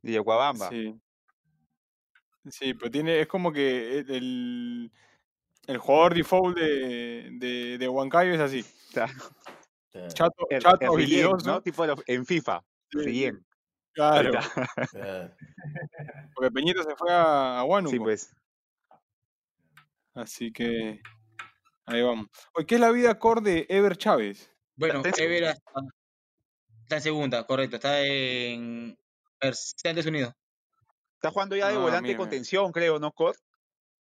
De Yacuabamba. Sí. Sí, pero tiene, es como que el, el, el jugador default de, de, de Huancayo es así. Claro. Chato, El- chato, el. ¿no? Tipo en FIFA. Sí. Claro, porque Peñita se fue a, a Huánuco. Sí, pues. Así que ahí vamos. Oye, ¿qué es la vida core de Ever Chávez? Bueno. Ever hasta, Está en segunda, correcto. Está en Estados Unidos. Está jugando ya de Ah, volante mira. de contención, creo, ¿no, Cor?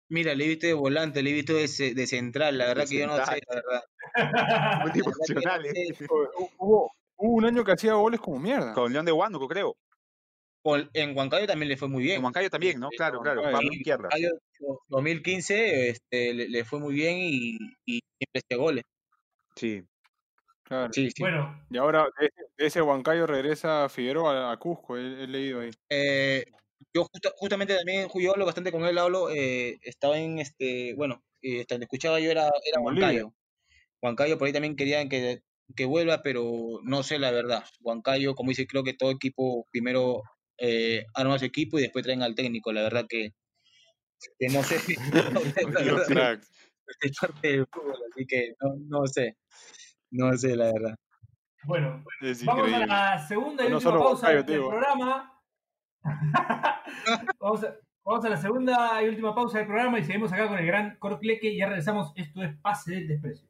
Mira, le he visto de volante, le he visto de, ce- de central. La verdad que yo no sé, la verdad. Multifuncional, La verdad que eh. no sé. Hubo, hubo un año que hacía goles como mierda. Con León de Huánuco, creo. Con- En Huancayo también le fue muy bien. En Huancayo también, ¿no? Claro, claro. Huancayo. Va Sí, por izquierda. Huancayo, 2015 este, le, le fue muy bien y, y siempre hacía goles. Sí. Claro. Sí, sí. Bueno, Y ahora de ese, Huancayo regresa Figueroa a, Cusco, he, he leído ahí. Eh, yo justa- justamente también yo hablo bastante con él, hablo, eh, estaba en este, bueno, eh, donde escuchaba yo era, era. Huancayo. Huancayo por ahí también querían que, que vuelva, pero no sé la verdad. Huancayo, como dice, creo que todo equipo primero eh, arma su equipo y después traen al técnico. La verdad que, que no sé, no sé la Los verdad, cracks. es parte del fútbol, así que no, no sé, no sé la verdad. bueno, Es vamos a la segunda y No última pausa del programa. vamos, a, vamos a la segunda y última pausa del programa y seguimos acá con el gran Corcleque y ya regresamos. Esto es Pase del Desprecio.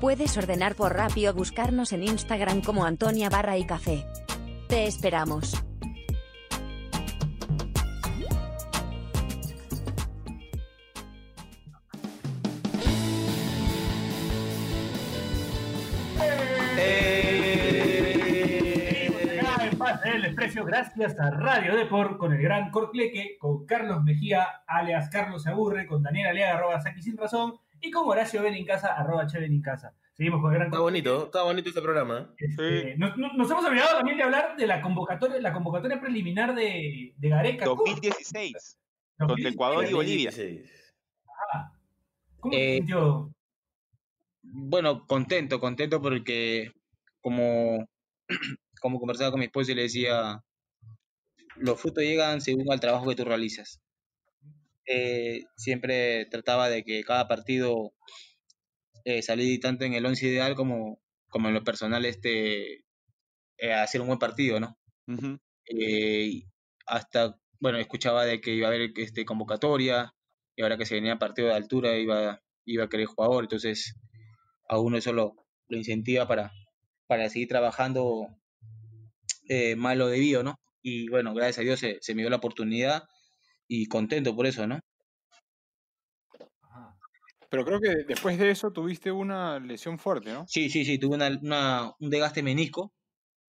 Puedes ordenar por Rappi o buscarnos en Instagram como Antonia Barra y Café. Te esperamos. Pase del Desprecio, gracias a Radio Deport con el gran Corcleque, con Carlos Mejía, alias Carlos Aburre, con Daniel Aliaga, arroba Saki Sin Razón, y con Horacio Benincasa, arroba Che Benincasa. Seguimos con el gran Está bonito, está bonito este programa. ¿eh? Este, nos, nos- nos hemos olvidado también de hablar de la convocatoria, la convocatoria preliminar de, de Gareca. ¿Cómo- 2016. Contra Ecuador y 2016? Bolivia. 2016. ¿Cómo Eh, sintió? Bueno, contento, contento porque como, como conversaba con mi esposa y le decía, los frutos llegan según al trabajo que tú realizas. Eh, siempre trataba de que cada partido eh, salí tanto en el once ideal como, como en lo personal este eh, hacer un buen partido, ¿no? Eh, hasta, bueno, escuchaba de que iba a haber este, convocatoria y ahora que se venía partido de altura iba, iba a querer jugador, entonces a uno eso lo, lo incentiva para, para seguir trabajando eh, más lo debido, ¿no? Y bueno, gracias a Dios se, se me dio la oportunidad y contento por eso, ¿no? Ajá. Pero creo que después de eso tuviste una lesión fuerte, ¿no? Sí, sí, sí, tuve una, una- un desgaste menisco.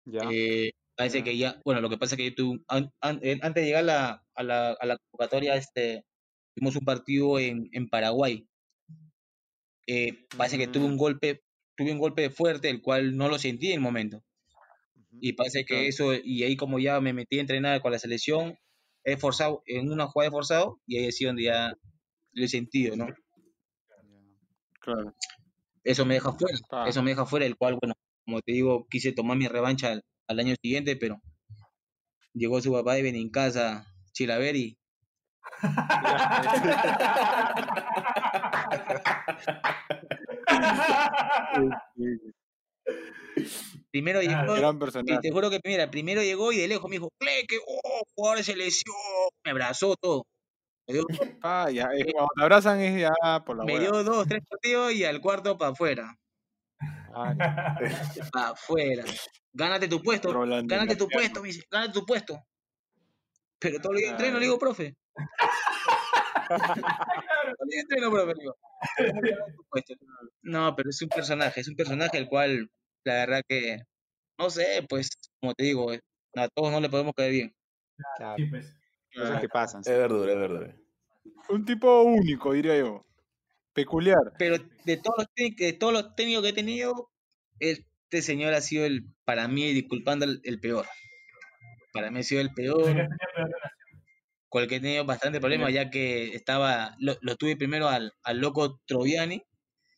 Ya. eh, parece Ya. que ya, bueno, lo que pasa es que yo tuve, an- an- eh, antes de llegar a la, a la, a la convocatoria, este, tuvimos un partido en, en Paraguay. Eh, parece que tuve un Mm. golpe, tuve un golpe fuerte, el cual no lo sentí en el momento. Y parece que Claro. eso, y ahí como ya me metí a entrenar con la selección, he forzado, en una jugada he forzado, y ahí ha sido donde ya lo he sentido, ¿no? Claro. Eso me deja fuera, eso me deja fuera, el cual, bueno, como te digo, quise tomar mi revancha al, al año siguiente, pero llegó su papá y ven en casa, Chilaveri, primero Claro. llegó, Gran y te juro que, mira, primero llegó y de lejos me dijo, que, oh, jugador de selección, me abrazó todo. Me dio, Ah, ya, cuando te abrazan es ya por la me dio dos, tres partidos y al cuarto para afuera, Ah, para afuera. Gánate tu puesto, Rolando gánate tu puesto, me dice, gánate tu puesto. Pero todo el día entreno, le digo, profe. No, pero es un personaje, es un personaje el cual, la verdad que, no sé, pues, como te digo, a todos no le podemos caer bien. Claro, Sí, pues. Cosas que pasan. sí. Es verdura, es verdura. Un tipo único, diría yo. Peculiar. Pero de todos los, técnicos- de todos los técnicos que he tenido, este señor ha sido el, para mí, disculpando, el, el peor. Para mí ha sido el peor. Con el que he tenido bastante problemas, ya que estaba, lo, lo tuve primero al, al loco Troviani.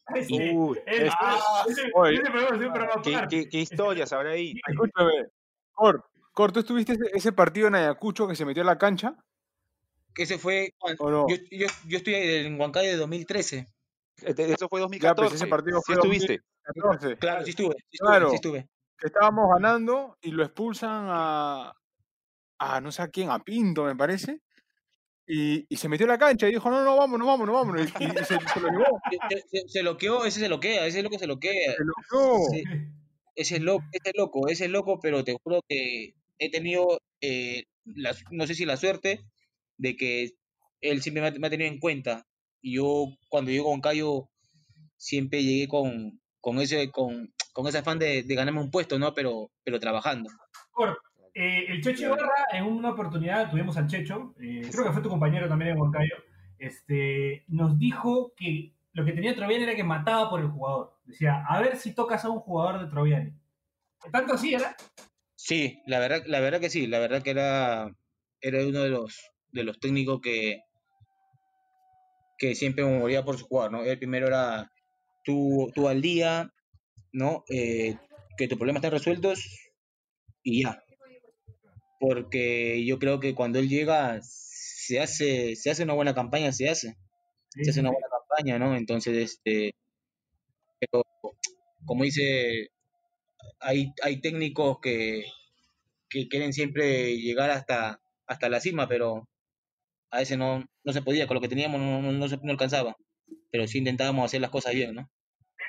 Uy, es- ah, ese- Oye. ese programa es un programa ¿Qué, aparte. qué, qué historias habrá ahí? Escúchame, Cor, Cor, ¿tú estuviste ese, ese partido en Ayacucho que se metió a la cancha? Que ese fue, cuando- ¿O no? yo, yo, yo estoy en Huancayo de 2013. Este- Eso fue Ya, 2014. pues ese partido ¿Sí fue estuviste? 2014. Claro, sí estuve, sí estuve, Claro. sí estuve. que estábamos ganando y lo expulsan a, a no sé a quién, a Pinto, me parece. Y, y se metió a la cancha y dijo, no, no, vámonos, vámonos, vámonos. Y, y se, se lo llevó. Se, se, se loqueó, ese se loquea, ese loco se loquea. Se lo llevó. Sí, ese es loco, ese es loco, ese es loco, pero te juro que he tenido, eh, la- no sé si la suerte, de que él siempre me ha, me ha tenido en cuenta. Y yo, cuando llego a Huancayo, siempre llegué con, con ese, con, con ese afán de, de ganarme un puesto, ¿no? Pero, pero trabajando. Eh, el Checho Ibarra, en una oportunidad tuvimos al Checho, eh, creo que fue tu compañero también en Huancayo, este, nos dijo que lo que tenía Troviani era que mataba por el jugador. Decía, a ver si tocas a un jugador de Troviani. Tanto así era. Sí, la verdad, la verdad que sí, la verdad que era, era uno de los, de los técnicos que, que siempre moría por su jugador, ¿no? El primero era tú, tú al día, ¿no? Eh, que tus problemas estén resueltos y ya. Porque yo creo que cuando él llega se hace, se hace una buena campaña, se hace, se hace una buena campaña, ¿no? Entonces, este, pero como dice, hay, hay técnicos que, que quieren siempre llegar hasta, hasta la cima, pero a veces no, no se podía, con lo que teníamos no, no, no se no alcanzaba. Pero sí intentábamos hacer las cosas bien, ¿no?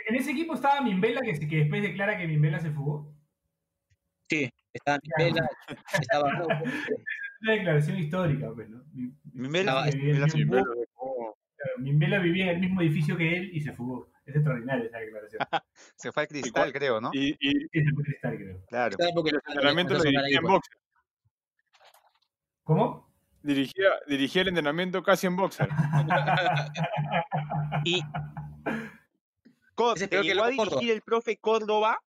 En ese equipo estaba Mimbela, que, que después declara que Mimbela se fugó. Estaba estaba Rojo, Una declaración histórica, pues, ¿no? Mi- Mimbela- que vivía en el mismo- fugó. claro, Mimbela vivía en el mismo edificio que él y se fugó. Es extraordinaria esa declaración. Se fue al cristal, creo, ¿no? Y, y se fue cristal, creo. Claro. Estaba porque el los entrenamiento lo dirigía en boxer. ¿Cómo? Dirigía, dirigía el entrenamiento casi en boxer. Y es ¿te peor que llegó a dirigir el profe Córdoba?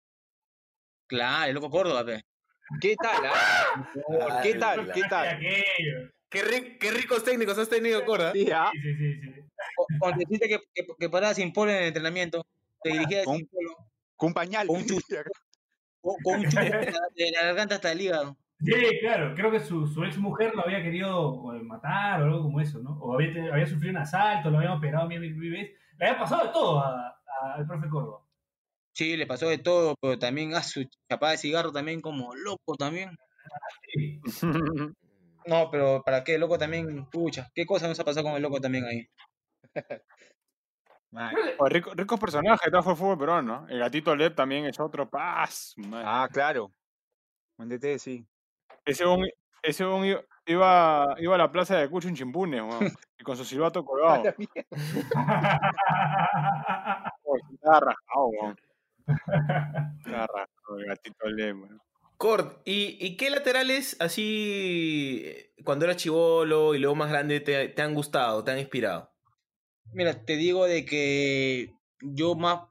Claro, el loco Córdoba, pe. ¿Qué tal? ah? Ah, ¿Qué tal? ¿Qué tal? Qué, ri- qué ricos técnicos has tenido, Corda. Sí, ah. Sí, sí, sí, sí. Cu- Cuando dijiste que, que, que paraba sin polo en el entrenamiento, te dirigías Con- sin polo, Con pañal. Con un chus- con, un chupo de la, garganta hasta el hígado. Sí, claro, creo que su, su ex mujer lo había querido eh, matar o algo como eso, ¿no? O había, había sufrido un asalto, lo habían operado mil veces. Le había pasado de todo al profe Córdoba. Sí, le pasó de todo, pero también a su chapada de cigarro también como loco también. Sí. No, pero ¿para qué? Loco también, pucha, ¿qué cosa nos ha pasado con el loco también ahí? Man. Oh, rico- ricos personajes, todo fue fútbol peruano. ¿no? El gatito Lep también es otro. Paz. madre. Ah, claro. Buen DT, sí. Ese un, ese un iba, iba, a la plaza de Ayacucho en Chimpunes, weón, y con su silbato colgado. Oh, rajado, el gatito. Cord, ¿y, y qué laterales así, cuando eras chivolo y luego más grande, te, te han gustado, te han inspirado? Mira, te digo de que yo más,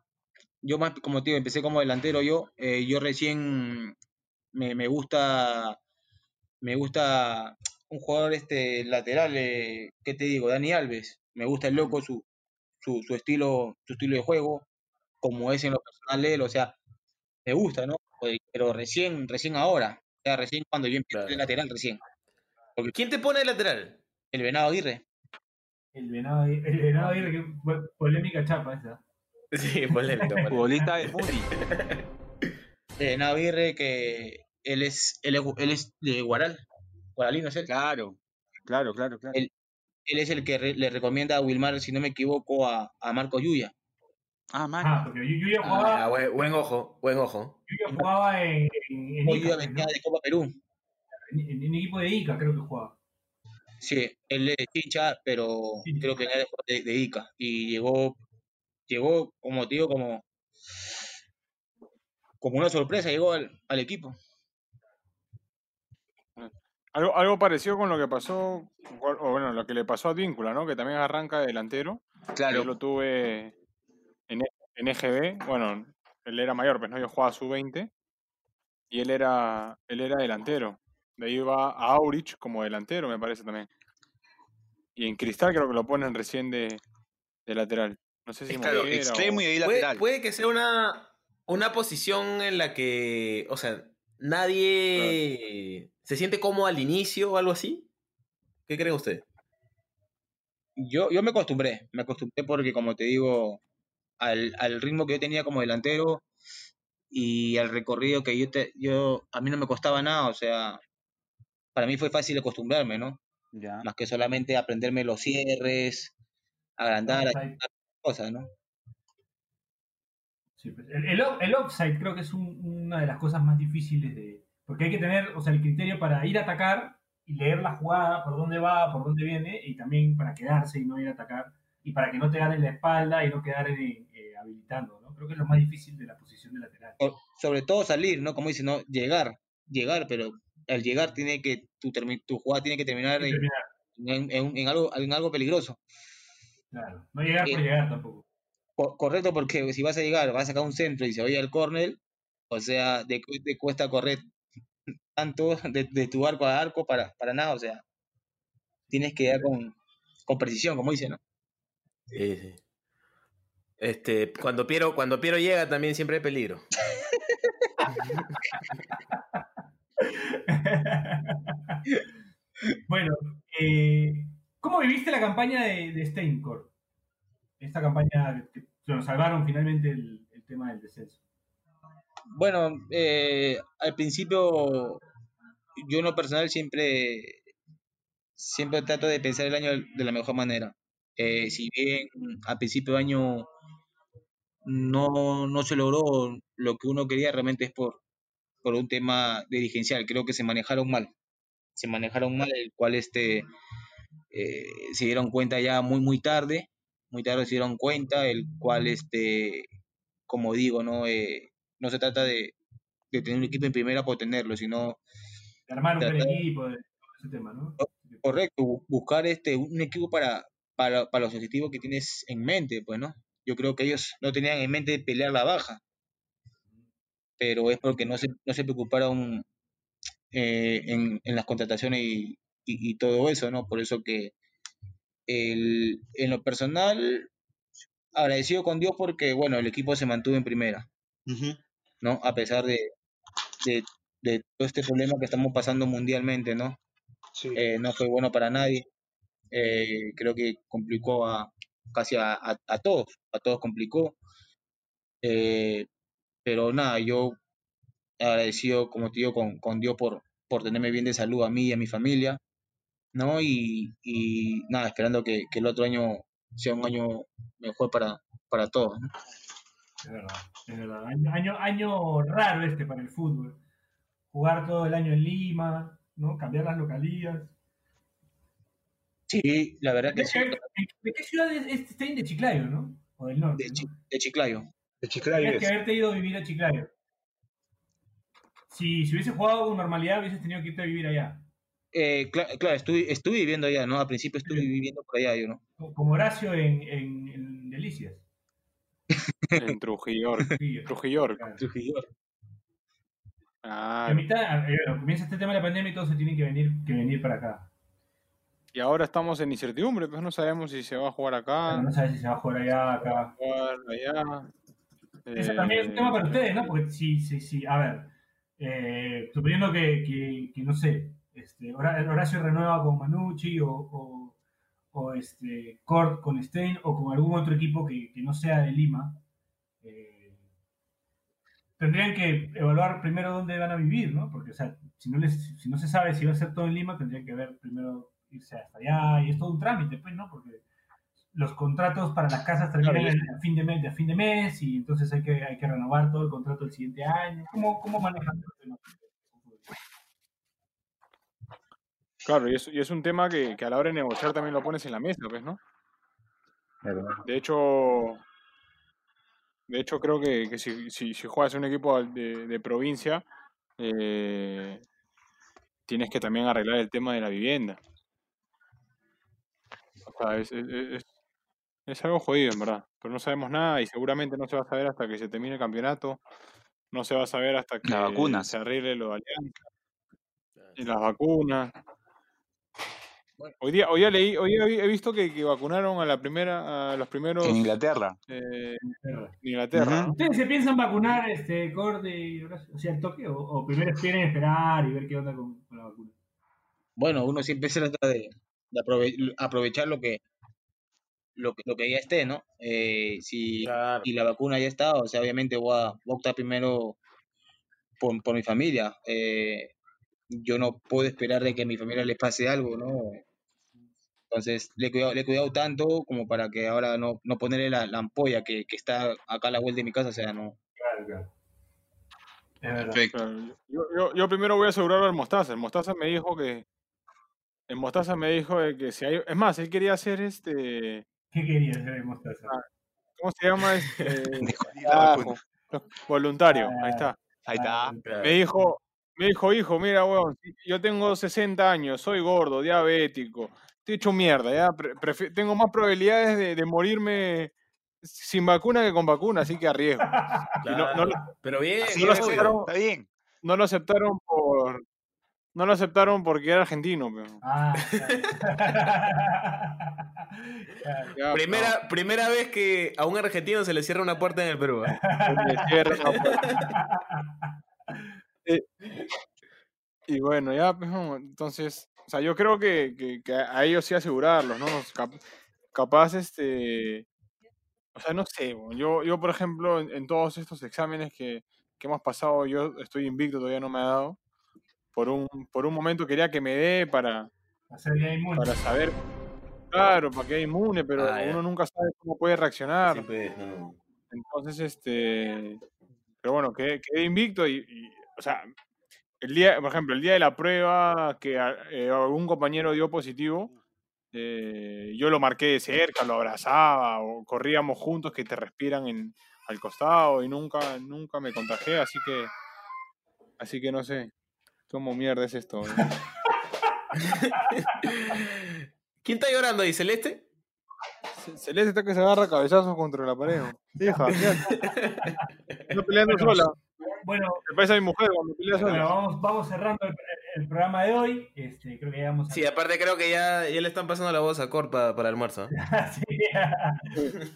yo más, como te digo, empecé como delantero yo, eh, yo recién me, me gusta, me gusta un jugador este lateral, eh, ¿qué te digo? Dani Alves, me gusta el loco, su, su, su estilo, su estilo de juego, como es en lo personal de él, o sea, me gusta, ¿no? Pues, Pero recién, recién ahora, o sea, recién cuando yo empecé Claro. de lateral, recién, ¿Quién te pone de lateral? el Venado Aguirre. El venado, ahí- el venado ahí, que polémica chapa esa. Sí, polémica. Futbolista del Moody. El Venado Aguirre, que él es, él es, él es de Guaral, Guaralino es él. Claro. Claro, claro, claro. El- Él es el que re- le recomienda a Wilmar, si no me equivoco, a, a Marco Yuya. Ah, man. Ah, porque yo, yo ya jugaba, Ah, buen, buen ojo, buen ojo. yo ya jugaba en, en, en Ica, venía ¿no? de Copa Perú. en, en- en equipo de Ica creo que jugaba. Sí, él es hincha, pero Sí. creo que era de, de Ica. Y llegó, llegó, como te digo, como, como una sorpresa, llegó al, al equipo. Algo, algo parecido con lo que pasó, o bueno, lo que le pasó a Víncula, ¿no? Que también arranca de delantero. Yo lo tuve en, E- en EGB. Bueno, él era mayor, pues no, yo jugaba su 20 y él era, él era delantero. De ahí iba a Aurich como delantero, me parece también. Y en Cristal creo que lo ponen recién de, de lateral. No sé si Es claro, extremo o- y ahí lateral. puede que sea una, una posición en la que, o sea, nadie se siente cómodo al inicio o algo así. ¿Qué cree usted? Yo, yo me acostumbré, me acostumbré porque, como te digo, al, al ritmo que yo tenía como delantero y al recorrido que yo, te, yo, a mí no me costaba nada, o sea, para mí fue fácil acostumbrarme, ¿no? Ya. Más que solamente aprenderme los cierres, agrandar, Offside. cosas, ¿no? Sí, pues, el, el offside creo que es un- una de las cosas más difíciles de. Porque hay que tener, o sea, el criterio para ir a atacar y leer la jugada, por dónde va, por dónde viene, y también para quedarse y no ir a atacar, y para que no te ganen la espalda y no quedar eh, habilitando, ¿no? Creo que es lo más difícil de la posición de lateral. Sobre todo salir, ¿no? Como dicen, ¿no? Llegar, llegar, pero al llegar tiene que, tu, tu jugada tiene que terminar en, terminar, en- en- en algo, en algo peligroso. claro. No llegar por Eh, llegar tampoco. Co- correcto, porque si vas a llegar, vas a sacar un centro y se vaya al córner, o sea, de, cu- te cuesta correr tanto de, de tu arco a arco para, para nada, o sea, tienes que dar con, con precisión, como dicen, ¿no? Sí, sí. Este, cuando Piero, cuando Piero llega también siempre hay peligro. bueno, eh, ¿cómo viviste la campaña de, de Steinkorn? Esta campaña que que nos salvaron finalmente el, el tema del descenso. Bueno, eh, al principio, yo en lo personal siempre, siempre trato de pensar el año de la mejor manera. Eh, si bien al principio de año no, no se logró lo que uno quería, realmente es por, por un tema dirigencial. Creo que se manejaron mal. Se manejaron mal, el cual este, eh, se dieron cuenta ya muy, muy tarde. Muy tarde se dieron cuenta, el cual, este, como digo, no, Eh, no se trata de, de tener un equipo en primera por tenerlo, sino De armar un buen equipo, de ese tema, ¿no? correcto, bu- buscar este un equipo para, para, para los objetivos que tienes en mente, pues, ¿no? Yo creo que ellos no tenían en mente pelear la baja, pero es porque no se, no se preocuparon eh, en, en las contrataciones y, y- y todo eso, ¿no? Por eso que el, en lo personal, agradecido con Dios porque, bueno, el equipo se mantuvo en primera. ¿no? A pesar de, de, de todo este problema que estamos pasando mundialmente, ¿no? Sí. eh, no fue bueno para nadie. Eh, creo que complicó a casi a, a- todos, a todos complicó. Eh, pero nada, yo agradecido, como te digo, con, con Dios por, por tenerme bien de salud a mí y a mi familia, ¿no? Y, nada, esperando que, el otro año sea un año mejor para, para todos, ¿no? Es verdad, es verdad. Año, año, año raro este para el fútbol. Jugar todo el año en Lima, ¿no? Cambiar las localías. Sí, la verdad que ¿De sí, qué, de qué ciudad es Stein? De Chiclayo, ¿no? O del norte. de, de Chiclayo. De Chiclayo Tienes que haberte ido a vivir a Chiclayo. Si, si hubiese jugado con normalidad, hubieses tenido que irte a vivir allá. Eh, cla- claro, estuve, estuve viviendo allá, ¿no? Al principio estuve Sí. viviendo por allá, yo, ¿no? Co- Como Horacio en, en, en Delicias. En Trujillo. Trujillo. claro. Trujillo. Ah, a mitad, eh, bueno, comienza este tema de la pandemia y todos se tienen que venir, que venir para acá. Y ahora estamos en incertidumbre, pues no sabemos si se va a jugar acá, no sabes si se va a jugar allá, acá. jugar allá. Eso también es un tema para ustedes, ¿no? Porque sí, sí, sí. A ver, eh, suponiendo que, que, que, no sé, este, Hora- Horacio renueva con Manucci o, o, o, este, Cort con Stein o con algún otro equipo que, que no sea de Lima, eh, tendrían que evaluar primero dónde van a vivir, ¿no? Porque, o sea, si no, les, si no se sabe si va a ser todo en Lima, tendrían que ver primero irse hasta allá y es todo un trámite, pues, ¿no? Porque los contratos para las casas terminan Claro, a fin de mes, a fin de mes y entonces hay que, hay que renovar todo el contrato el siguiente año. ¿Cómo, cómo manejan este tema? Claro, y es, y es un tema que, que a la hora de negociar también lo pones en la mesa, pues, ¿no? De hecho, de hecho creo que, que si, si, si juegas en un equipo de, de provincia, eh, tienes que también arreglar el tema de la vivienda. O sea, es, es, es- es algo jodido, en verdad. Pero no sabemos nada y seguramente no se va a saber hasta que se termine el campeonato. No se va a saber hasta que vacunas. se arregle lo de Alianza. Y las vacunas. Hoy día, hoy día leí, hoy día he visto que, que vacunaron a la primera, a los primeros En Inglaterra. eh, en Inglaterra, ¿no? ¿Ustedes se piensan vacunar, este, Corte y? O sea, el toque? ¿O, o primero quieren esperar y ver qué onda con, con la vacuna? Bueno, uno siempre se trata de, de aprove- aprovechar lo que, lo, que- lo que ya esté, ¿no? Eh, si Claro. y la vacuna ya está, o sea, obviamente voy a, voy a optar primero por, por mi familia. Eh, yo no puedo esperar de que a mi familia les pase algo, ¿no? Entonces, le he cuidado, le he cuidado tanto como para que ahora no, no ponerle la, la ampolla que, que está acá a la vuelta de mi casa, o sea, no. Claro, claro. Perfecto. Yo, yo, yo primero voy a asegurarlo al Mostaza. El Mostaza me dijo que. El Mostaza me dijo de que si hay. Es más, él quería hacer este. ¿Qué querías hacer Mostaza? Ah, ¿Cómo se llama? Este, voluntario, ahí está. Ahí está. Claro. Me dijo, me dijo, hijo, mira, weón, yo tengo 60 años, soy gordo, diabético, estoy hecho mierda, ya. pre- prefi- tengo más probabilidades de, de morirme sin vacuna que con vacuna, así que arriesgo. No- no Pero bien, no lo aceptaron. Está bien. No lo aceptaron por. No lo aceptaron porque era argentino, pero. Ah, claro. ya, Primera, primera vez que a un argentino se le cierra una puerta en el Perú. ¿eh? no, le. Eh, y bueno, ya, pues, entonces, o sea, yo creo que, que- que a ellos sí asegurarlos, ¿no? Cap- capaz, este, o sea, no sé, yo, yo por ejemplo, en, en todos estos exámenes que, que hemos pasado, yo estoy invicto, todavía no me ha dado. Por un, por un momento quería que me dé para, para saber, claro, para que inmune, pero Ah, ya. uno nunca sabe cómo puede reaccionar. Sí, pues, no. Entonces, este. Pero bueno, quedé, quedé invicto y, y, o sea, el día, por ejemplo, el día de la prueba que a- eh, algún compañero dio positivo, eh, yo lo marqué de cerca, lo abrazaba o corríamos juntos que te respiran en, al costado y nunca, nunca me contagié, así que, así que no sé cómo mierda es esto. ¿Quién está llorando ahí, Celeste? Ce- Celeste está que se agarra cabezazos contra la pared. ¿no? Hija. Está peleando Bueno, sola. Bueno, Me parece a mi mujer cuando pelea sola. bueno, vamos, vamos cerrando el, el programa de hoy. Este, creo que ya vamos a... Sí, aparte creo que ya, ya le están pasando la voz a Cort pa- para el almuerzo. Sí.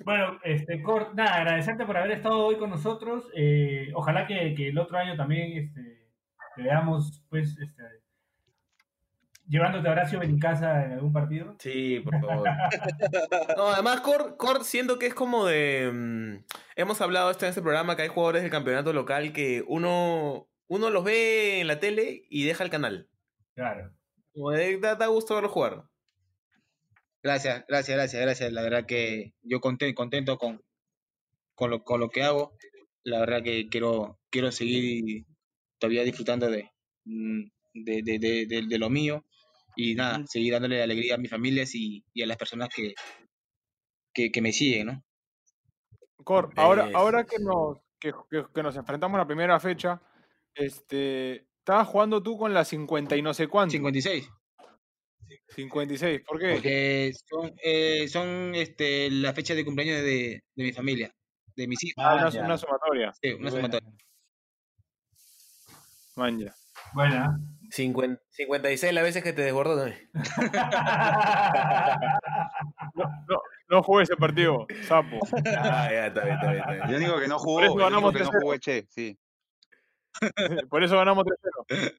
bueno, este, Cort, nada, agradecerte por haber estado hoy con nosotros. Eh, ojalá que, que el otro año también este, te veamos, pues, este, llevándote a Horacio en casa en algún partido. Sí, por favor. No, además, Cor, Cor, siento que es como de. mm, hemos hablado esto en este programa que hay jugadores del campeonato local que uno, uno los ve en la tele y deja el canal. Claro. Como de, da, da gusto verlo jugar. Gracias, gracias, gracias, gracias. La verdad que yo contento, contento con, con, lo, con lo que hago. La verdad que quiero, quiero seguir todavía disfrutando de, mm, de, de, de, de- de lo mío y nada, seguir dándole alegría a mis familias y, y a las personas que, que, que me siguen, ¿no? Cor, ahora, ahora que nos, que, que- que nos enfrentamos a la primera fecha, este, estabas jugando tú con la 50 y no sé cuánto. 56. 56, ¿por qué? Porque son, eh, son este, la fecha de cumpleaños de, de mi familia, de mis hijos. Ah, Ah, una, ya. una sumatoria. Sí, una Bueno. sumatoria. Man, ya. Buena. 50 56 las veces que te desbordó también. No, no, no jugué ese partido, sapo. Ah, ya, está bien, está bien. Está bien. El único que no jugó, Por eso ganamos que no 3-0. jugó es Che, sí. Por eso ganamos 3-0.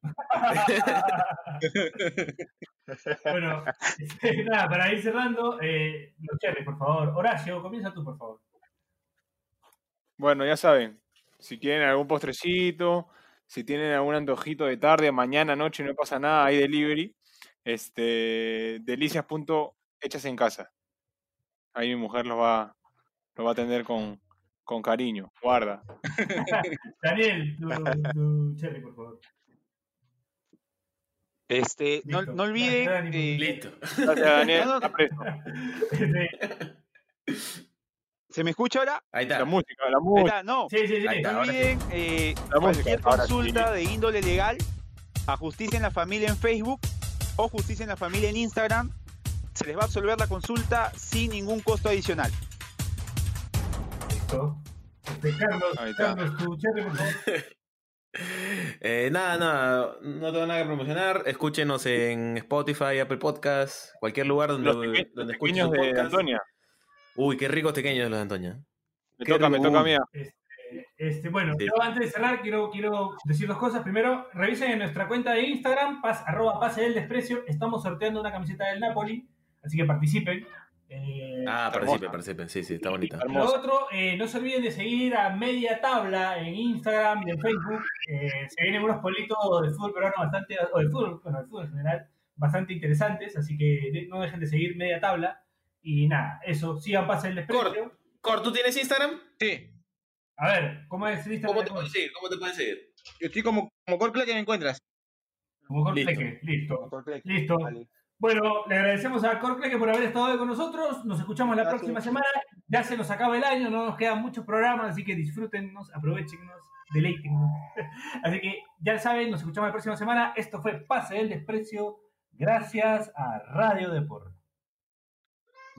bueno, este, nada, para ir cerrando, eh, los cherries, por favor. Horacio, comienza tú, por favor. Bueno, ya saben, si quieren algún postrecito, si tienen algún antojito de tarde, mañana, noche, no pasa nada, hay delivery. Este, delicias.hechas en casa. Ahí mi mujer los va, los va a atender con, con cariño. Guarda. Daniel, tu, tu cherry, por favor. Este, no, Listo. no olviden. Eh, Listo. Gracias, Daniel. No, no. ¿Se me escucha ahora? Ahí está. La música, la Ahí música. está, no. sí, sí. sí. Ahí está. No olviden eh, La cualquier consulta de índole legal a Justicia en la Familia en Facebook o Justicia en la Familia en Instagram. Se les va a absolver la consulta sin ningún costo adicional. Listo. Este, Carlos, Ahí está. Carlos, tu cherry, por favor. Eh, nada, nada, no tengo nada que promocionar. Escúchenos en Spotify, Apple Podcasts, cualquier lugar donde, Los, donde los escuchen de podcast. Antonia. Uy, qué ricos pequeños los de Antonia. Me Qué toca, me toca a mí. Este, este, bueno, Sí. yo antes de cerrar quiero, quiero decir dos cosas. Primero, revisen en nuestra cuenta de Instagram, pas, arroba pase del desprecio. Estamos sorteando una camiseta del Napoli, así que participen. Eh, Ah, participen, participen. Sí, sí, está bonita. Lo otro, eh, no se olviden de seguir a Media Tabla en Instagram y en Facebook. Eh, se vienen unos politos de fútbol peruano bastante, o de fútbol, bueno, de fútbol en general, bastante interesantes, así que no dejen de seguir Media Tabla. Y nada, eso, sigan Pase el Desprecio. Cor, ¿tú tienes Instagram? Sí, A ver, ¿cómo es el Instagram? ¿Cómo te puedes seguir? ¿Cómo te puedes seguir? yo estoy como, como que me encuentras. Como. Corpleque, listo. Correcto. Listo. Vale. Bueno, le agradecemos a Corpleque por haber estado hoy con nosotros. Nos escuchamos la Gracias. próxima semana. Ya se nos acaba el año, no nos quedan muchos programas, así que disfrútennos, aprovechennos, deleítennos. Así que ya saben, nos escuchamos la próxima semana. Esto fue Pase del Desprecio, gracias a Radio Deport.